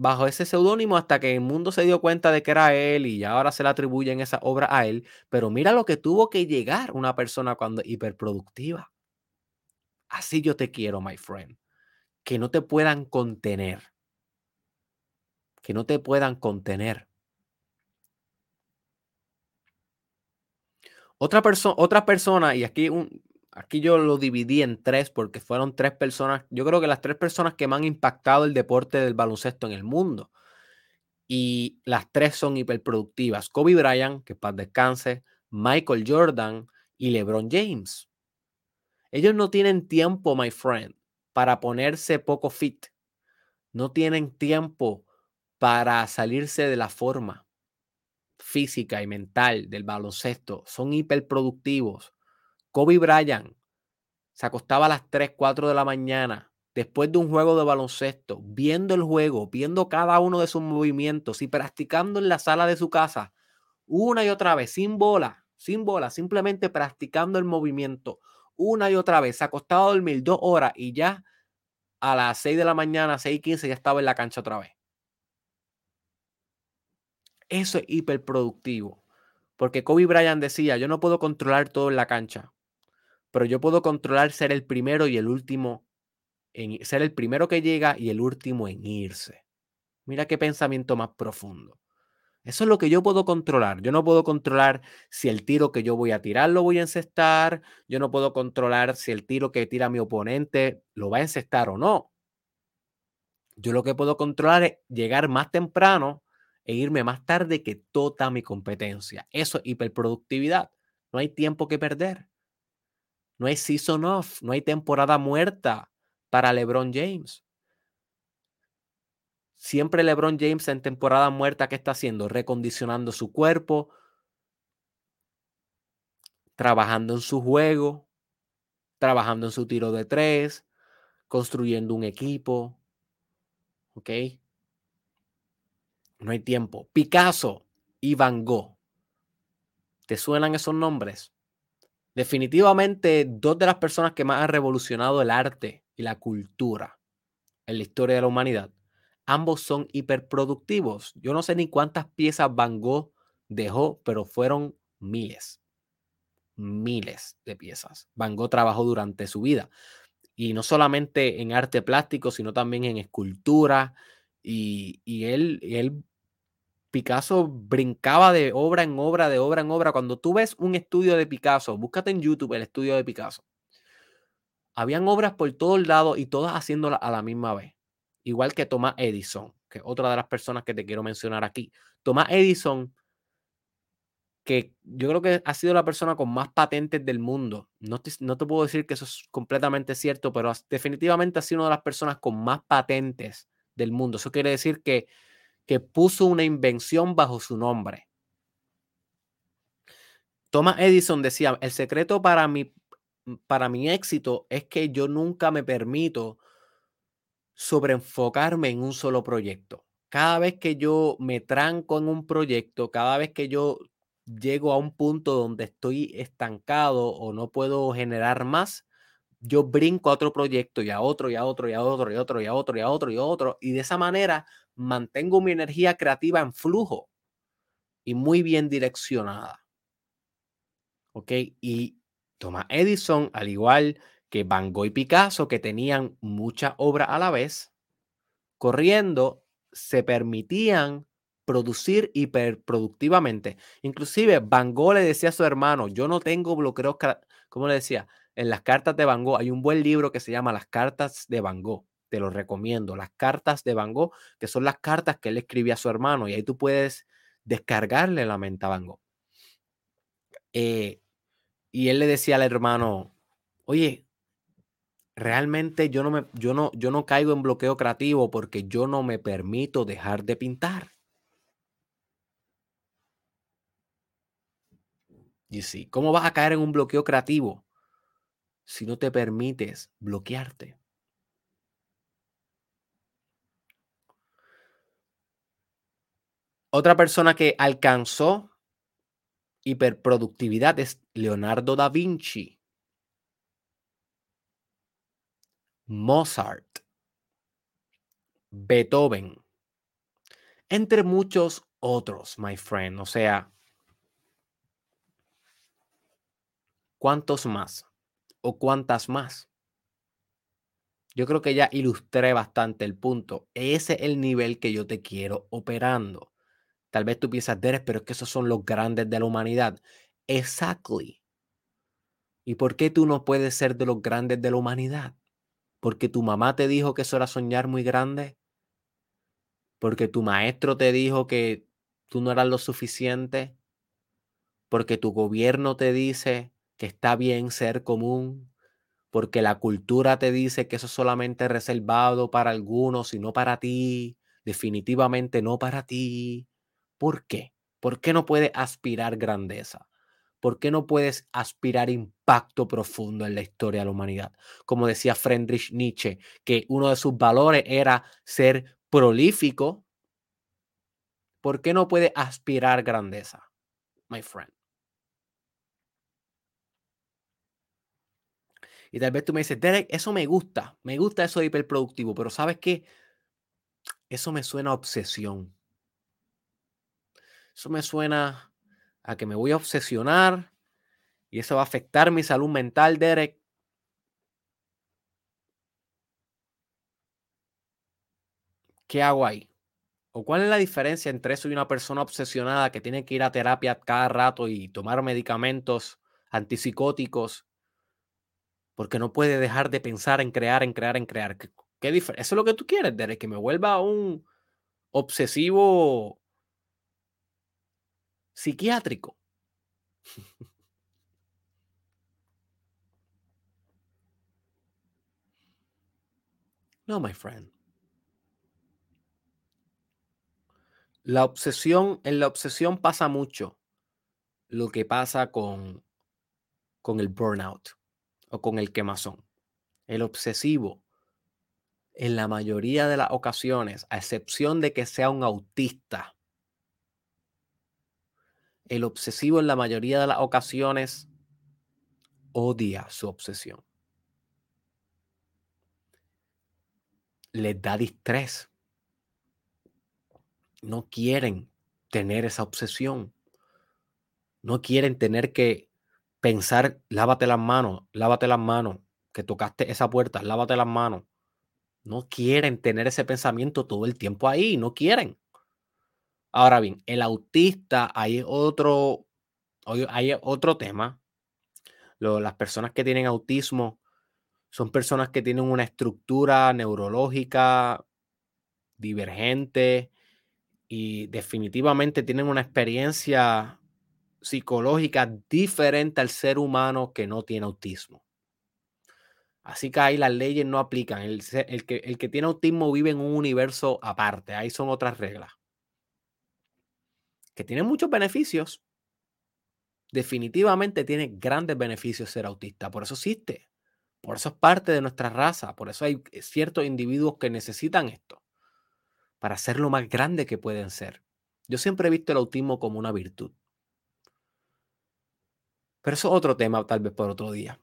bajo ese seudónimo hasta que el mundo se dio cuenta de que era él y ahora se le atribuyen esa obra a él. Pero mira lo que tuvo que llegar una persona cuando hiperproductiva. Así yo te quiero, my friend. Que no te puedan contener. Que no te puedan contener. Otra, persona otra persona, y aquí un, aquí yo lo dividí en tres porque fueron tres personas, yo creo que las tres personas que me han impactado el deporte del baloncesto en el mundo. Y las tres son hiperproductivas. Kobe Bryant, que para descanse, Michael Jordan y LeBron James. Ellos no tienen tiempo, my friend, para ponerse poco fit. No tienen tiempo para salirse de la forma física y mental del baloncesto. Son hiperproductivos Kobe Bryant se acostaba a las 3, 4 de la mañana después de un juego de baloncesto, viendo el juego, viendo cada uno de sus movimientos y practicando en la sala de su casa una y otra vez, sin bola, sin bola, simplemente practicando el movimiento una y otra vez. Se acostaba a dormir dos horas y ya a las 6 de la mañana, 6 y 15, ya estaba en la cancha otra vez. Eso es hiperproductivo. Porque Kobe Bryant decía, yo no puedo controlar todo en la cancha, pero yo puedo controlar ser el primero y el último, en, ser el primero que llega y el último en irse. Mira qué pensamiento más profundo. Eso es lo que yo puedo controlar. Yo no puedo controlar si el tiro que yo voy a tirar lo voy a encestar. Yo no puedo controlar si el tiro que tira mi oponente lo va a encestar o no. Yo lo que puedo controlar es llegar más temprano e irme más tarde que toda mi competencia. Eso es hiperproductividad. No hay tiempo que perder. No hay season off, no hay temporada muerta para LeBron James. Siempre LeBron James en temporada muerta, ¿qué está haciendo? Recondicionando su cuerpo, trabajando en su juego, trabajando en su tiro de tres, construyendo un equipo. ¿Ok? No hay tiempo. Picasso y Van Gogh. ¿Te suenan esos nombres? Definitivamente dos de las personas que más han revolucionado el arte y la cultura en la historia de la humanidad. Ambos son hiperproductivos. Yo no sé ni cuántas piezas Van Gogh dejó, pero fueron miles. Miles de piezas. Van Gogh trabajó durante su vida. Y no solamente en arte plástico, sino también en escultura. Y, y él, él Picasso brincaba de obra en obra, de obra en obra. Cuando tú ves un estudio de Picasso, búscate en YouTube el estudio de Picasso. Habían obras por todos lados y todas haciéndolas a la misma vez. Igual que Thomas Edison, que es otra de las personas que te quiero mencionar aquí. Thomas Edison, que yo creo que ha sido la persona con más patentes del mundo. No te, no te puedo decir que eso es completamente cierto, pero definitivamente ha sido una de las personas con más patentes del mundo. Eso quiere decir que que puso una invención bajo su nombre. Thomas Edison decía, el secreto para mi, para mi éxito es que yo nunca me permito sobreenfocarme en un solo proyecto. Cada vez que yo me tranco en un proyecto, cada vez que yo llego a un punto donde estoy estancado o no puedo generar más, yo brinco a otro proyecto y a otro y a otro y a otro y a otro y a otro y a otro y a otro. Y de esa manera mantengo mi energía creativa en flujo y muy bien direccionada. ¿Ok? Y Thomas Edison, al igual que Van Gogh y Picasso, que tenían mucha obra a la vez, corriendo, se permitían producir hiperproductivamente. Inclusive Van Gogh le decía a su hermano, yo no tengo bloqueos, ¿cómo le decía? En las cartas de Van Gogh hay un buen libro que se llama Las cartas de Van Gogh te lo recomiendo. Las cartas de Van Gogh, que son las cartas que él escribía a su hermano, y ahí tú puedes descargarle la mente a Van Gogh. Eh, y él le decía al hermano, oye, realmente yo no, me, yo, no, yo no caigo en bloqueo creativo porque yo no me permito dejar de pintar. Y sí, ¿cómo vas a caer en un bloqueo creativo si no te permites bloquearte? Otra persona que alcanzó hiperproductividad es Leonardo da Vinci, Mozart, Beethoven, entre muchos otros, my friend. O sea, ¿cuántos más? ¿O cuántas más? Yo creo que ya ilustré bastante el punto. Ese es el nivel que yo te quiero operando. Tal vez tú piensas, Derek, pero es que esos son los grandes de la humanidad. Exactly. ¿Y por qué tú no puedes ser de los grandes de la humanidad? Porque tu mamá te dijo que eso era soñar muy grande. Porque tu maestro te dijo que tú no eras lo suficiente. Porque tu gobierno te dice que está bien ser común. Porque la cultura te dice que eso es solamente reservado para algunos y no para ti. Definitivamente no para ti. ¿Por qué? ¿Por qué no puedes aspirar grandeza? ¿Por qué no puedes aspirar impacto profundo en la historia de la humanidad? Como decía Friedrich Nietzsche, que uno de sus valores era ser prolífico. ¿Por qué no puedes aspirar grandeza, my friend? Y tal vez tú me dices, Derek, eso me gusta, me gusta eso de hiperproductivo, pero ¿sabes qué? Eso me suena a obsesión. Eso me suena a que me voy a obsesionar y eso va a afectar mi salud mental, Derek. ¿Qué hago ahí? ¿O cuál es la diferencia entre eso y una persona obsesionada que tiene que ir a terapia cada rato y tomar medicamentos antipsicóticos porque no puede dejar de pensar en crear, en crear, en crear? ¿Qué, Eso es lo que tú quieres, Derek, que me vuelva un obsesivo psiquiátrico. No, my friend. La obsesión, en la obsesión pasa mucho lo que pasa con, con el burnout o con el quemazón. El obsesivo, en la mayoría de las ocasiones, a excepción de que sea un autista, el obsesivo en la mayoría de las ocasiones odia su obsesión. Les da distrés no quieren tener esa obsesión. No quieren tener que pensar, lávate las manos, lávate las manos, que tocaste esa puerta, lávate las manos. No quieren tener ese pensamiento todo el tiempo ahí, no quieren. Ahora bien, el autista, hay otro, hay otro tema. las personas que tienen autismo son personas que tienen una estructura neurológica divergente, y definitivamente tienen una experiencia psicológica diferente al ser humano que no tiene autismo. Así que ahí las leyes no aplican. El, que, el que tiene autismo vive en un universo aparte. Ahí son otras reglas. Que tiene muchos beneficios. Definitivamente tiene grandes beneficios ser autista. Por eso existe. Por eso es parte de nuestra raza. Por eso hay ciertos individuos que necesitan esto para ser lo más grande que pueden ser. Yo siempre he visto el autismo como una virtud. Pero eso es otro tema, tal vez por otro día.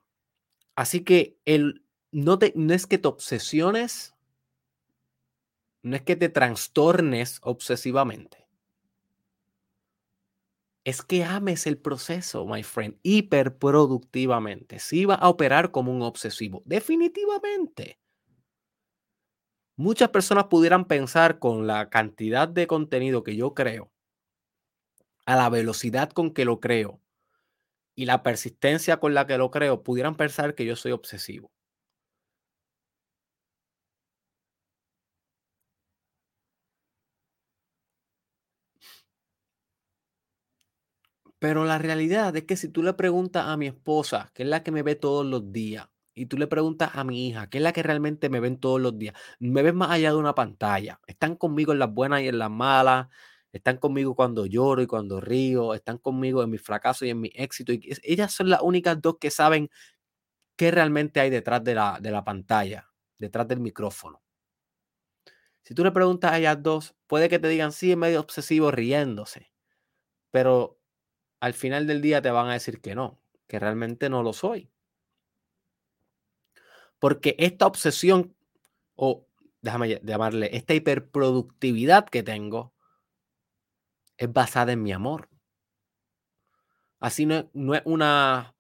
Así que el, no, te, no es que te obsesiones, no es que te trastornes obsesivamente. Es que ames el proceso, my friend, hiperproductivamente. Si va a operar como un obsesivo, definitivamente. Muchas personas pudieran pensar con la cantidad de contenido que yo creo, a la velocidad con que lo creo y la persistencia con la que lo creo, pudieran pensar que yo soy obsesivo. Pero la realidad es que si tú le preguntas a mi esposa, que es la que me ve todos los días, y tú le preguntas a mi hija, que es la que realmente me ven todos los días, me ven más allá de una pantalla, están conmigo en las buenas y en las malas, están conmigo cuando lloro y cuando río, están conmigo en mi fracaso y en mi éxito. Y ellas son las únicas dos que saben qué realmente hay detrás de la, de la pantalla, detrás del micrófono. Si tú le preguntas a ellas dos, puede que te digan, sí, es medio obsesivo riéndose, pero al final del día te van a decir que no, que realmente no lo soy. Porque esta obsesión, o déjame llamarle, esta hiperproductividad que tengo, es basada en mi amor. Así no, es una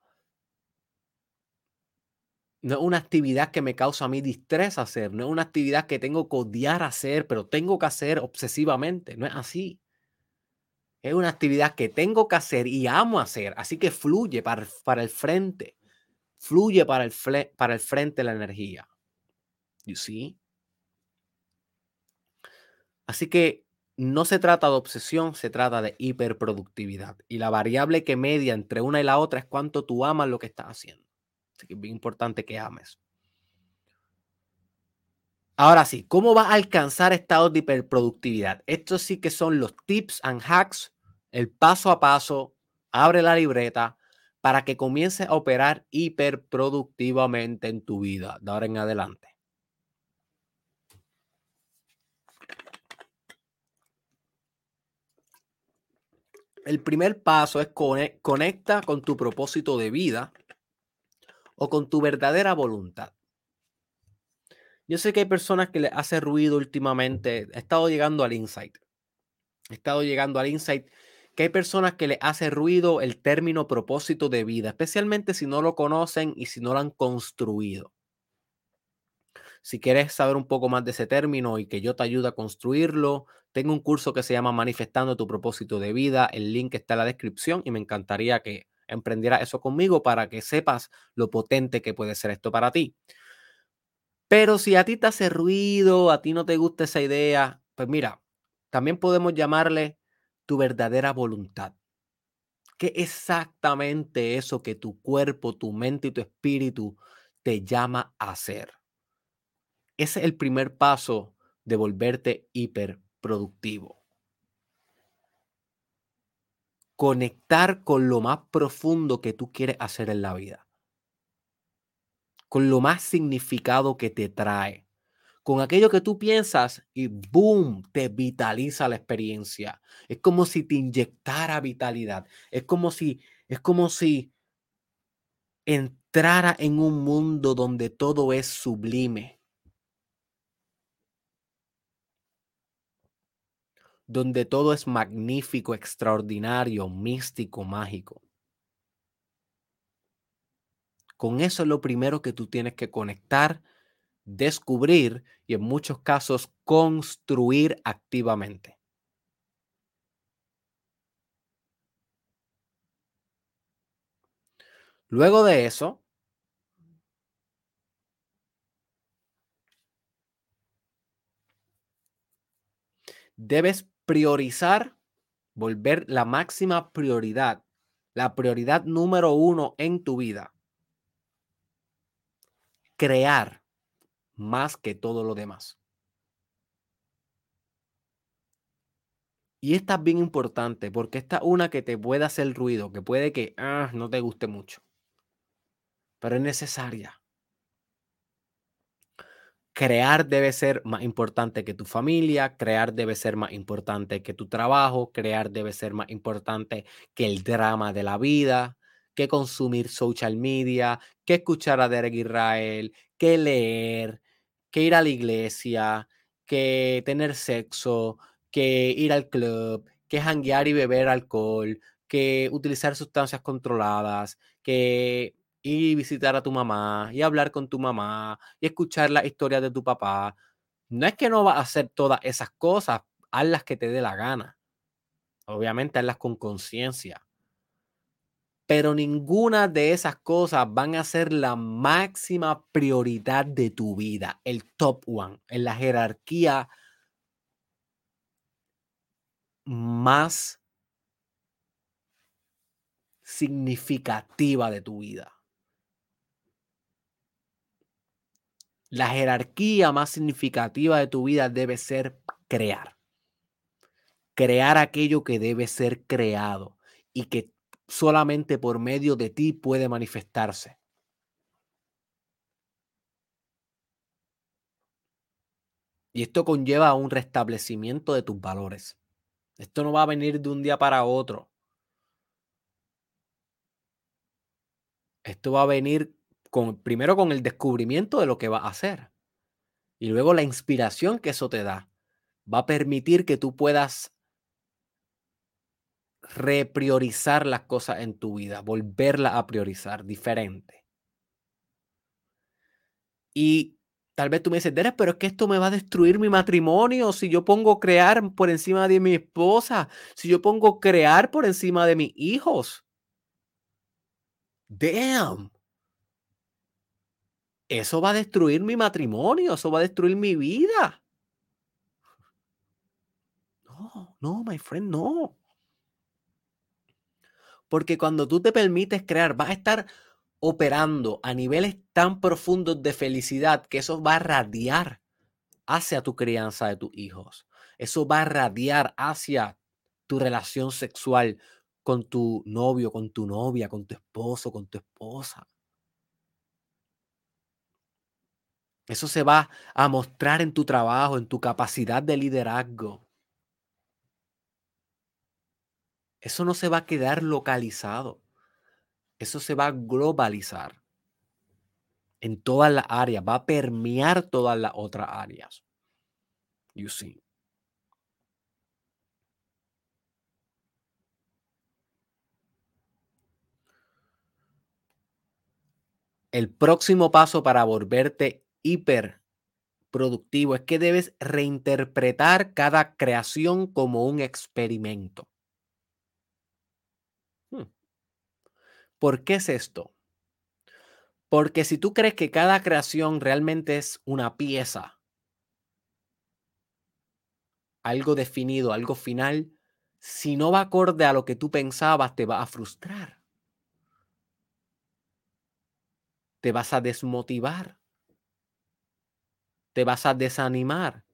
no es una actividad que me causa a mí distrés hacer, no es una actividad que tengo que odiar hacer, pero tengo que hacer obsesivamente, no es así. Es una actividad que tengo que hacer y amo hacer, así que fluye para, para el frente fluye para el, para el frente la energía. You see? Así que no se trata de obsesión, se trata de hiperproductividad. Y la variable que media entre una y la otra es cuánto tú amas lo que estás haciendo. Así que es bien importante que ames. Ahora sí, ¿cómo vas a alcanzar estados de hiperproductividad? Estos sí que son los tips and hacks, el paso a paso. Abre la libreta, para que comience a operar hiperproductivamente en tu vida de ahora en adelante. El primer paso es conecta con tu propósito de vida o con tu verdadera voluntad. Yo sé que hay personas que le hace ruido últimamente. He estado llegando al insight. He estado llegando al insight que hay personas que le hace ruido el término propósito de vida, especialmente si no lo conocen y si no lo han construido. Si quieres saber un poco más de ese término y que yo te ayude a construirlo, tengo un curso que se llama Manifestando tu propósito de vida. El link está en la descripción y me encantaría que emprendieras eso conmigo para que sepas lo potente que puede ser esto para ti. Pero si a ti te hace ruido, a ti no te gusta esa idea, pues mira, también podemos llamarle tu verdadera voluntad. ¿Qué exactamente eso que tu cuerpo, tu mente y tu espíritu te llama a hacer? Ese es el primer paso de volverte hiperproductivo. Conectar con lo más profundo que tú quieres hacer en la vida con lo más significado que te trae, con aquello que tú piensas y boom, te vitaliza la experiencia. Es como si te inyectara vitalidad. Es como si, es como si entrara en un mundo donde todo es sublime. Donde todo es magnífico, extraordinario, místico, mágico. Con eso es lo primero que tú tienes que conectar, descubrir y en muchos casos construir activamente. Luego de eso, debes priorizar, volver la máxima prioridad, la prioridad número uno en tu vida crear más que todo lo demás. Y esta es bien importante porque esta es una que te puede hacer ruido, que puede que ah, no te guste mucho, pero es necesaria. Crear debe ser más importante que tu familia, crear debe ser más importante que tu trabajo, crear debe ser más importante que el drama de la vida, que consumir social media, que escuchar a Derek Israel, que leer, que ir a la iglesia, que tener sexo, que ir al club, que janguear y beber alcohol, que utilizar sustancias controladas, que y visitar a tu mamá y hablar con tu mamá y escuchar la historia de tu papá. No es que no vas a hacer todas esas cosas, hazlas que te dé la gana. Obviamente hazlas con conciencia pero ninguna de esas cosas van a ser la máxima prioridad de tu vida, el top one, en la jerarquía más significativa de tu vida. La jerarquía más significativa de tu vida debe ser crear. Crear aquello que debe ser creado y que solamente por medio de ti puede manifestarse. Y esto conlleva un restablecimiento de tus valores. Esto no va a venir de un día para otro. Esto va a venir con, primero con el descubrimiento de lo que va a hacer. Y luego la inspiración que eso te da. Va a permitir que tú puedas repriorizar las cosas en tu vida, volverlas a priorizar diferente. Y tal vez tú me dices, pero es que esto me va a destruir mi matrimonio si yo pongo crear por encima de mi esposa, si yo pongo crear por encima de mis hijos. Damn. Eso va a destruir mi matrimonio, eso va a destruir mi vida. No, no, my friend, no. Porque cuando tú te permites crear, vas a estar operando a niveles tan profundos de felicidad que eso va a radiar hacia tu crianza de tus hijos. Eso va a radiar hacia tu relación sexual con tu novio, con tu novia, con tu esposo, con tu esposa. Eso se va a mostrar en tu trabajo, en tu capacidad de liderazgo. Eso no se va a quedar localizado. Eso se va a globalizar. en todas las áreas, va a permear todas las otras áreas. You see. El próximo paso para volverte hiper productivo es que debes reinterpretar cada creación como un experimento. Hmm. ¿Por qué es esto? Porque si tú crees que cada creación realmente es una pieza, algo definido, algo final, si no va acorde a lo que tú pensabas, te va a frustrar. Te vas a desmotivar. Te vas a desanimar.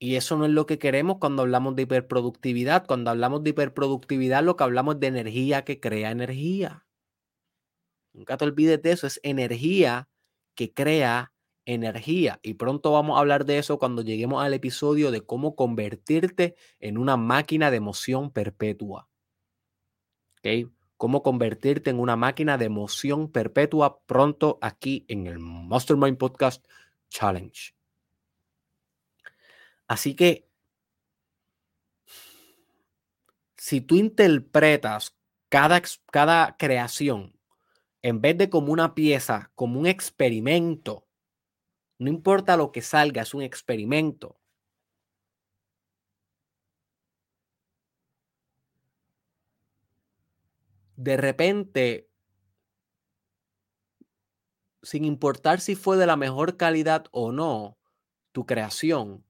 Y eso no es lo que queremos cuando hablamos de hiperproductividad. Cuando hablamos de hiperproductividad, lo que hablamos de energía que crea energía. Nunca te olvides de eso, es energía que crea energía. Y pronto vamos a hablar de eso cuando lleguemos al episodio de cómo convertirte en una máquina de emoción perpetua. ¿Ok? Cómo convertirte en una máquina de emoción perpetua pronto aquí en el Mastermind Podcast Challenge. Así que, si tú interpretas cada, cada creación en vez de como una pieza, como un experimento, no importa lo que salga, es un experimento. De repente, sin importar si fue de la mejor calidad o no, tu creación,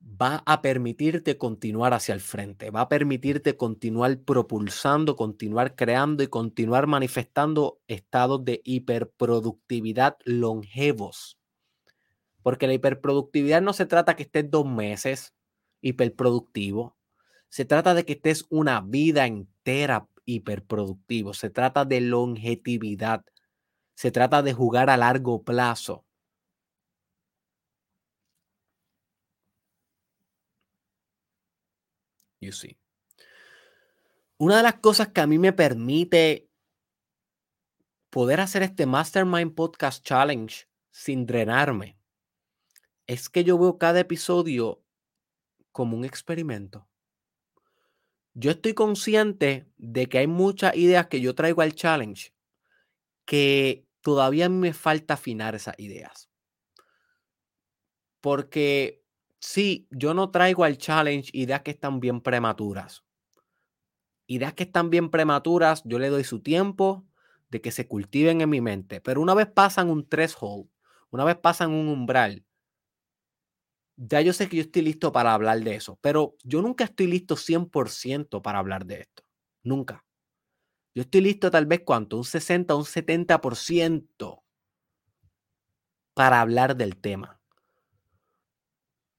va a permitirte continuar hacia el frente, va a permitirte continuar propulsando, continuar creando y continuar manifestando estados de hiperproductividad longevos. Porque la hiperproductividad no se trata que estés dos meses hiperproductivo, se trata de que estés una vida entera hiperproductivo, se trata de longevidad, se trata de jugar a largo plazo. You see. Una de las cosas que a mí me permite poder hacer este Mastermind Podcast Challenge sin drenarme es que yo veo cada episodio como un experimento. Yo estoy consciente de que hay muchas ideas que yo traigo al challenge que todavía me falta afinar esas ideas. Porque Sí, yo no traigo al challenge ideas que están bien prematuras. Ideas que están bien prematuras, yo le doy su tiempo de que se cultiven en mi mente. Pero una vez pasan un threshold, una vez pasan un umbral, ya yo sé que yo estoy listo para hablar de eso. Pero yo nunca estoy listo 100% para hablar de esto. Nunca. Yo estoy listo tal vez cuánto, un 60, un 70% para hablar del tema.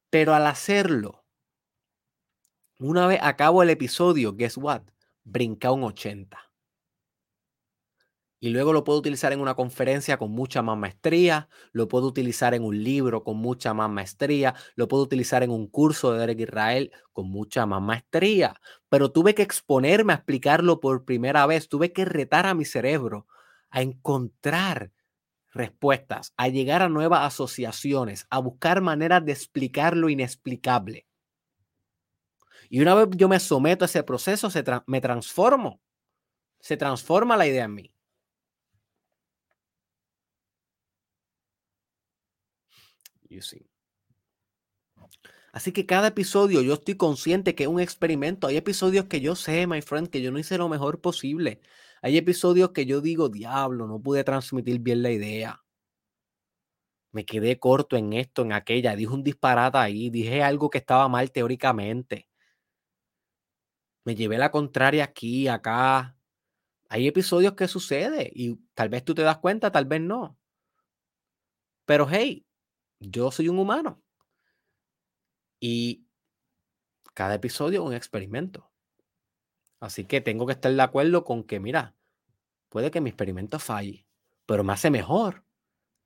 Pero al hacerlo, una vez acabo el episodio, guess what? Brinca un 80. Y luego lo puedo utilizar en una conferencia con mucha más maestría, lo puedo utilizar en un libro con mucha más maestría, lo puedo utilizar en un curso de Derek Israel con mucha más maestría. Pero tuve que exponerme a explicarlo por primera vez, tuve que retar a mi cerebro a encontrar respuestas, a llegar a nuevas asociaciones, a buscar maneras de explicar lo inexplicable. Y una vez yo me someto a ese proceso, se me transformo. Se transforma la idea en mí. You see. Así que cada episodio yo estoy consciente que es un experimento. Hay episodios que yo sé, my friend, que yo no hice lo mejor posible. Hay episodios que yo digo, diablo, no pude transmitir bien la idea. Me quedé corto en esto, en aquella. Dije un disparate ahí. Dije algo que estaba mal teóricamente. Me llevé la contraria aquí, acá. Hay episodios que sucede y tal vez tú te das cuenta, tal vez no. Pero hey, yo soy un humano. Y cada episodio es un experimento. Así que tengo que estar de acuerdo con que, mira, puede que mi experimento falle, pero me hace mejor.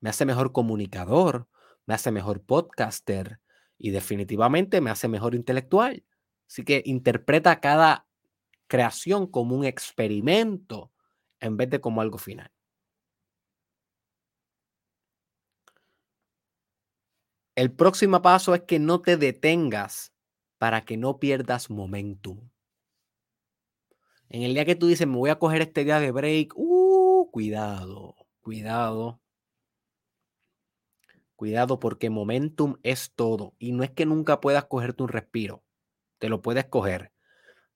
Me hace mejor comunicador, me hace mejor podcaster y definitivamente me hace mejor intelectual. Así que interpreta cada creación como un experimento en vez de como algo final. El próximo paso es que no te detengas para que no pierdas momentum. En el día que tú dices, me voy a coger este día de break, uh, cuidado, cuidado. Cuidado porque momentum es todo. Y no es que nunca puedas cogerte un respiro. Te lo puedes coger.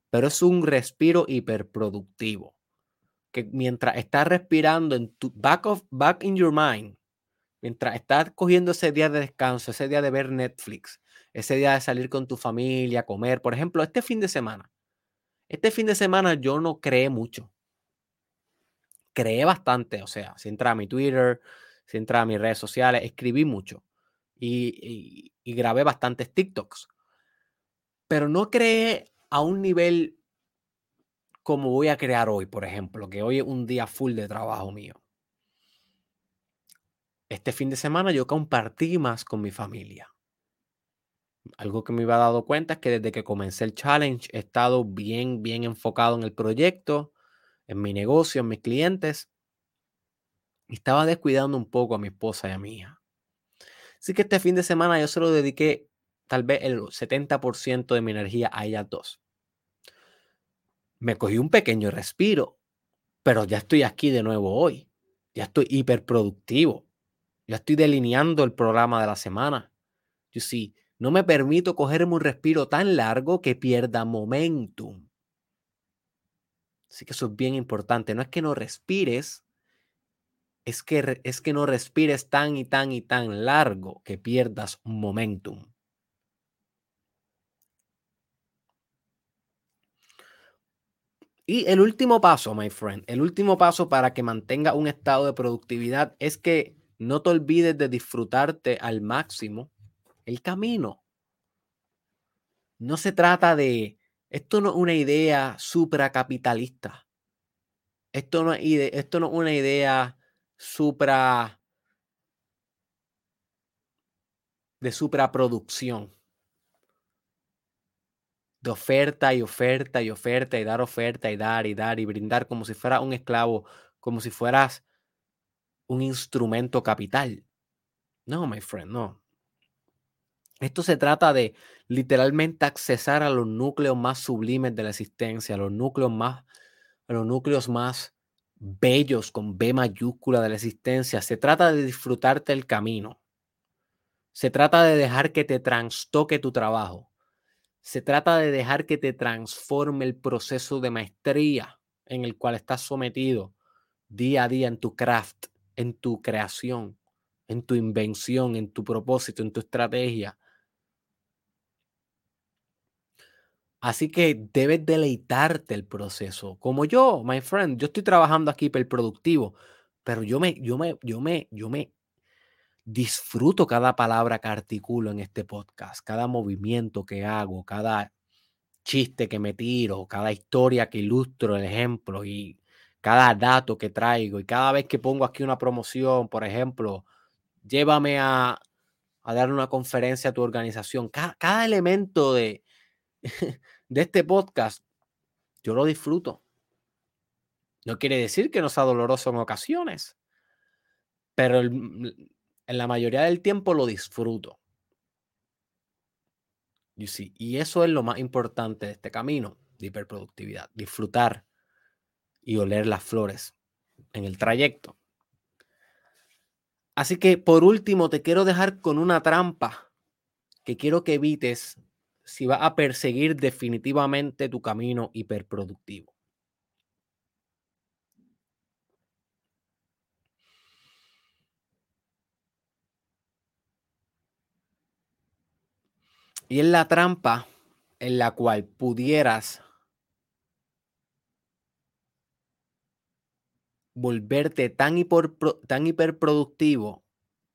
Pero es un respiro hiperproductivo. Que mientras estás respirando en tu back, of, back in your mind, mientras estás cogiendo ese día de descanso, ese día de ver Netflix, ese día de salir con tu familia, comer, por ejemplo, este fin de semana, este fin de semana yo no creé mucho. Creé bastante, o sea, si entra a mi Twitter, si entra a mis redes sociales, escribí mucho y, y, grabé bastantes TikToks. Pero no creé a un nivel como voy a crear hoy, por ejemplo, que hoy es un día full de trabajo mío. Este fin de semana yo compartí más con mi familia. Algo que me iba dado cuenta es que desde que comencé el challenge he estado bien, bien enfocado en el proyecto, en mi negocio, en mis clientes. Estaba descuidando un poco a mi esposa y a mi hija. Así que este fin de semana yo se dediqué tal vez el 70% de mi energía a ellas dos. Me cogí un pequeño respiro, pero ya estoy aquí de nuevo hoy. Ya estoy hiperproductivo. Ya estoy delineando el programa de la semana. Yo sí, no me permito cogerme un respiro tan largo que pierda momentum. Así que eso es bien importante. No es que no respires, es que, es que no respires tan y tan y tan largo que pierdas momentum. Y el último paso, my friend, el último paso para que mantenga un estado de productividad es que no te olvides de disfrutarte al máximo el camino. No se trata de, esto no es una idea supracapitalista. Esto no, es, esto no una idea supra de supraproducción. De oferta y oferta y oferta y dar oferta y dar y dar y brindar como si fuera un esclavo, como si fueras un instrumento capital. No, my friend, no. Esto se trata de literalmente accesar a los núcleos más sublimes de la existencia, a los núcleos más, a los núcleos más bellos con B mayúscula de la existencia. Se trata de disfrutarte el camino. Se trata de dejar que te transtoque tu trabajo. Se trata de dejar que te transforme el proceso de maestría en el cual estás sometido día a día en tu craft, en tu creación, en tu invención, en tu propósito, en tu estrategia. Así que debes deleitarte el proceso. Como yo, my friend, yo estoy trabajando aquí el productivo, pero yo me, yo me, yo me, yo me disfruto cada palabra que articulo en este podcast, cada movimiento que hago, cada chiste que me tiro, cada historia que ilustro, el ejemplo y cada dato que traigo y cada vez que pongo aquí una promoción, por ejemplo, llévame a, a dar una conferencia a tu organización. cada elemento de, de este podcast, yo lo disfruto. No quiere decir que no sea doloroso en ocasiones, pero en la mayoría del tiempo lo disfruto. Y eso es lo más importante de este camino de hiperproductividad, disfrutar y oler las flores en el trayecto. Así que por último te quiero dejar con una trampa que quiero que evites si vas a perseguir definitivamente tu camino hiperproductivo. Y es la trampa en la cual pudieras volverte tan, tan hiperproductivo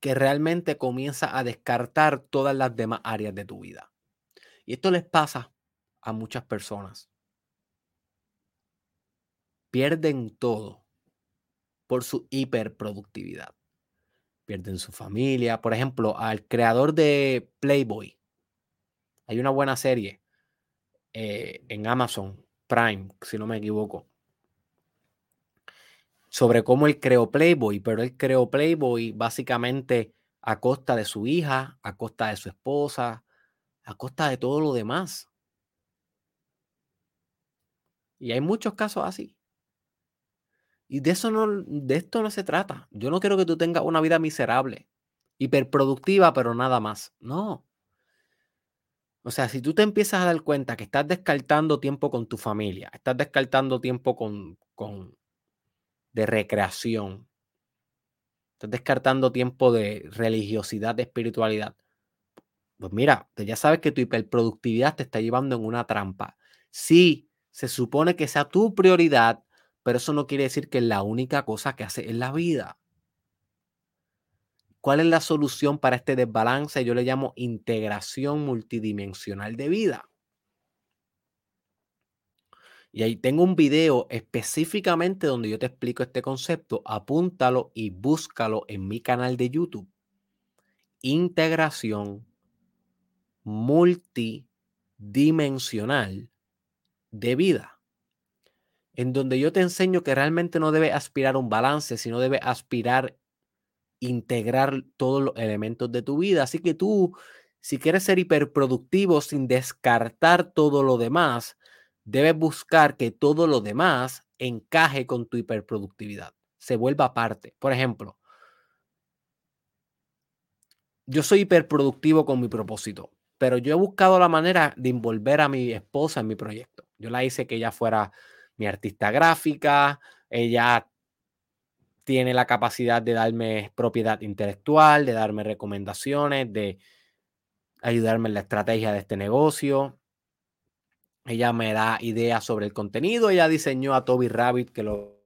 que realmente comienza a descartar todas las demás áreas de tu vida. Y esto les pasa a muchas personas. Pierden todo por su hiperproductividad. Pierden su familia. Por ejemplo, al creador de Playboy. Hay una buena serie eh, en Amazon Prime, si no me equivoco, sobre cómo él creó Playboy, pero él creó Playboy básicamente a costa de su hija, a costa de su esposa, a costa de todo lo demás. Y hay muchos casos así. Y de eso no, de esto no se trata. Yo no quiero que tú tengas una vida miserable, hiperproductiva, pero nada más. No. O sea, si tú te empiezas a dar cuenta que estás descartando tiempo con tu familia, estás descartando tiempo con, con de recreación, estás descartando tiempo de religiosidad, de espiritualidad, pues mira, ya sabes que tu hiperproductividad te está llevando en una trampa. Sí, se supone que sea tu prioridad, pero eso no quiere decir que es la única cosa que hace en la vida. ¿Cuál es la solución para este desbalance? Yo le llamo integración multidimensional de vida. Y ahí tengo un video específicamente donde yo te explico este concepto. Apúntalo y búscalo en mi canal de YouTube. Integración multidimensional de vida. En donde yo te enseño que realmente no debe aspirar un balance, sino debe aspirar integrar todos los elementos de tu vida. Así que tú, si quieres ser hiperproductivo sin descartar todo lo demás, debes buscar que todo lo demás encaje con tu hiperproductividad, se vuelva parte. Por ejemplo, yo soy hiperproductivo con mi propósito, pero yo he buscado la manera de envolver a mi esposa en mi proyecto. Yo la hice que ella fuera mi artista gráfica, ella tiene la capacidad de darme propiedad intelectual, de darme recomendaciones, de ayudarme en la estrategia de este negocio. Ella me da ideas sobre el contenido. Ella diseñó a Toby Rabbit, que lo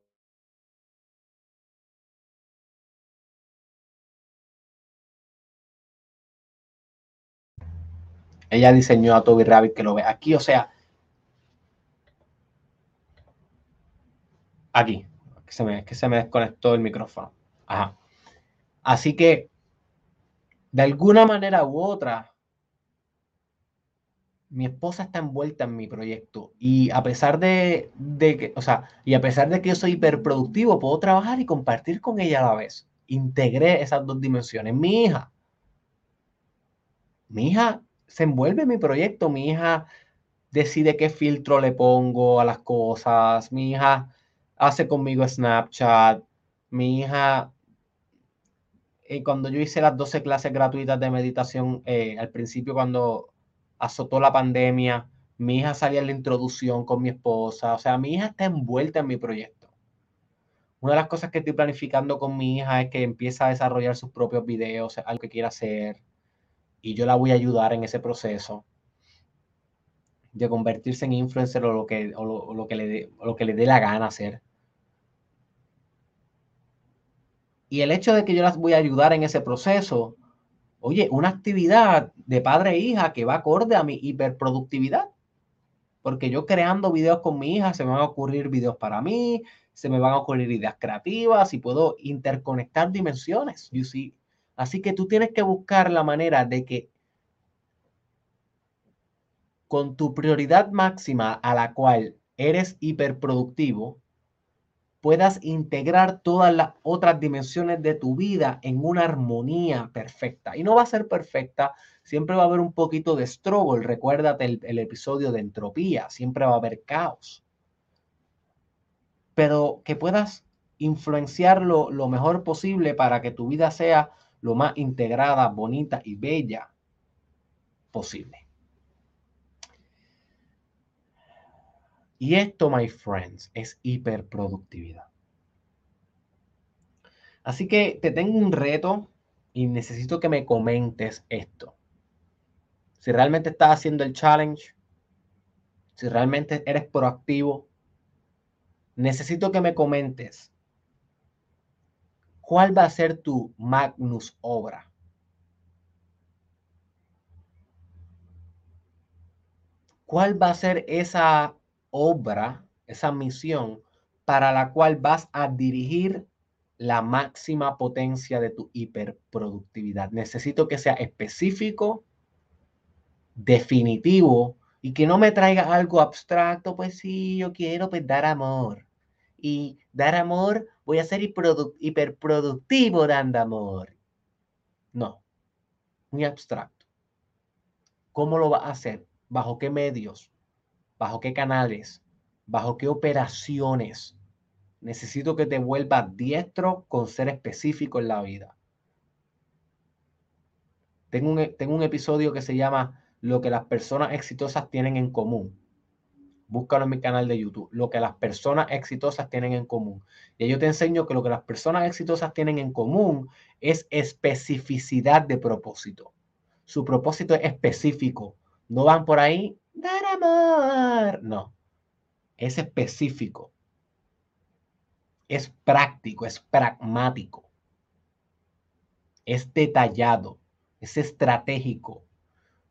Ella diseñó a Toby Rabbit que lo ve aquí, o sea, aquí, que se me, que se me desconectó el micrófono. Ajá. Así que, de alguna manera u otra, mi esposa está envuelta en mi proyecto y a pesar de, de, que, o sea, y a pesar de que yo soy hiperproductivo, puedo trabajar y compartir con ella a la vez. Integré esas dos dimensiones. Mi hija, mi hija se envuelve en mi proyecto, mi hija decide qué filtro le pongo a las cosas, mi hija hace conmigo Snapchat, mi hija y eh, cuando yo hice las 12 clases gratuitas de meditación, eh, al principio cuando azotó la pandemia, mi hija salía en la introducción con mi esposa, o sea, mi hija está envuelta en mi proyecto. Una de las cosas que estoy planificando con mi hija es que empieza a desarrollar sus propios videos, algo que quiera hacer, y yo la voy a ayudar en ese proceso de convertirse en influencer o lo que, lo, que, le, dé, lo que le dé la gana hacer. Y el hecho de que yo las voy a ayudar en ese proceso Oye, una actividad de padre e hija que va acorde a mi hiperproductividad. Porque yo creando videos con mi hija, se me van a ocurrir videos para mí, se me van a ocurrir ideas creativas y puedo interconectar dimensiones. You see? Así que tú tienes que buscar la manera de que con tu prioridad máxima a la cual eres hiperproductivo, puedas integrar todas las otras dimensiones de tu vida en una armonía perfecta. Y no va a ser perfecta, siempre va a haber un poquito de struggle. Recuérdate el, episodio de entropía, siempre va a haber caos. Pero que puedas influenciarlo lo mejor posible para que tu vida sea lo más integrada, bonita y bella posible. Y esto, my friends, es hiperproductividad. Así que te tengo un reto y necesito que me comentes esto. Si realmente estás haciendo el challenge, si realmente eres proactivo, necesito que me comentes cuál va a ser tu magnus obra. ¿Cuál va a ser esa obra, esa misión para la cual vas a dirigir la máxima potencia de tu hiperproductividad. Necesito que sea específico, definitivo y que no me traiga algo abstracto, pues sí, yo quiero pues, dar amor. Y dar amor, voy a ser hiperproductivo dando amor. No, muy abstracto. ¿Cómo lo vas a hacer? ¿Bajo qué medios? ¿Bajo qué canales? ¿Bajo qué operaciones? Necesito que te vuelvas diestro con ser específico en la vida. Tengo un, tengo un episodio que se llama Lo que las personas exitosas tienen en común. Búscalo en mi canal de YouTube. Lo que las personas exitosas tienen en común. Y yo te enseño que lo que las personas exitosas tienen en común es especificidad de propósito. Su propósito es específico. No van por ahí, dar amor. No. Es específico. Es práctico, es pragmático. Es detallado, es estratégico.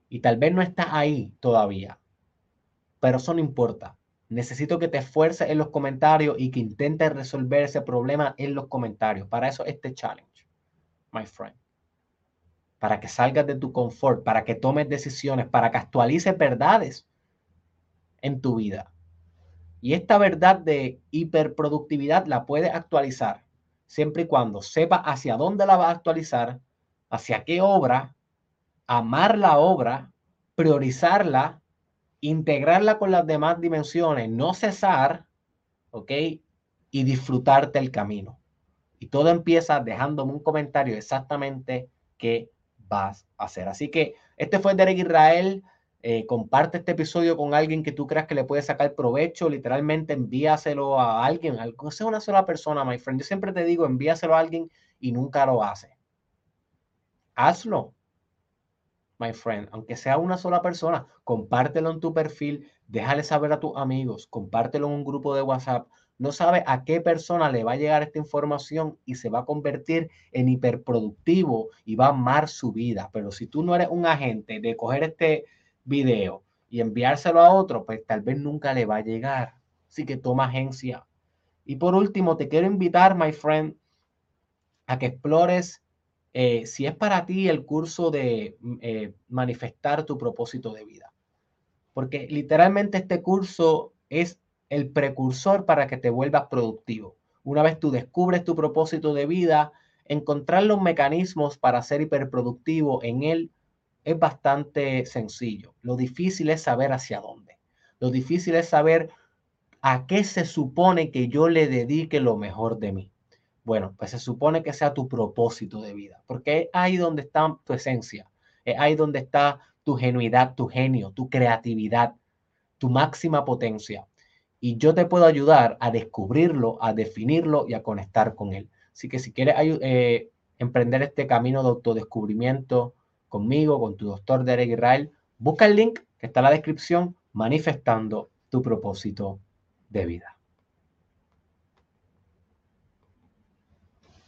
Y tal vez no está ahí todavía pero eso no importa. Necesito que te esfuerces en los comentarios y que intentes resolver ese problema en los comentarios. Para eso este challenge, my friend. Para que salgas de tu confort, para que tomes decisiones, para que actualices verdades en tu vida. Y esta verdad de hiperproductividad la puedes actualizar siempre y cuando sepas hacia dónde la vas a actualizar, hacia qué obra, amar la obra, priorizarla integrarla con las demás dimensiones, no cesar, ¿ok? Y disfrutarte el camino. Y todo empieza dejándome un comentario exactamente qué vas a hacer. Así que este fue Derek Israel. Eh, comparte este episodio con alguien que tú creas que le puede sacar provecho. Literalmente envíaselo a alguien, aunque sea una sola persona, my friend. Yo siempre te digo, envíaselo a alguien y nunca lo hace. Hazlo my friend, aunque sea una sola persona, compártelo en tu perfil, déjale saber a tus amigos, compártelo en un grupo de WhatsApp. No sabe a qué persona le va a llegar esta información y se va a convertir en hiperproductivo y va a amar su vida. Pero si tú no eres un agente de coger este video y enviárselo a otro, pues tal vez nunca le va a llegar. Así que toma agencia. Y por último, te quiero invitar, my friend, a que explores eh, si es para ti el curso de mm, eh, manifestar tu propósito de vida. Porque literalmente este curso es el precursor para que te vuelvas productivo. Una vez tú descubres tu propósito de vida, encontrar los mecanismos para ser hiperproductivo en él es bastante sencillo. Lo difícil es saber hacia dónde. Lo difícil es saber a qué se supone que yo le dedique lo mejor de mí. Bueno, pues se supone que sea tu propósito de vida, porque es ahí donde está tu esencia, es ahí donde está tu genuidad, tu genio, tu creatividad, tu máxima potencia. Y yo te puedo ayudar a descubrirlo, a definirlo y a conectar con él. Así que si quieres eh, emprender este camino de autodescubrimiento conmigo, con tu doctor Derek Israel, busca el link que está en la descripción manifestando tu propósito de vida.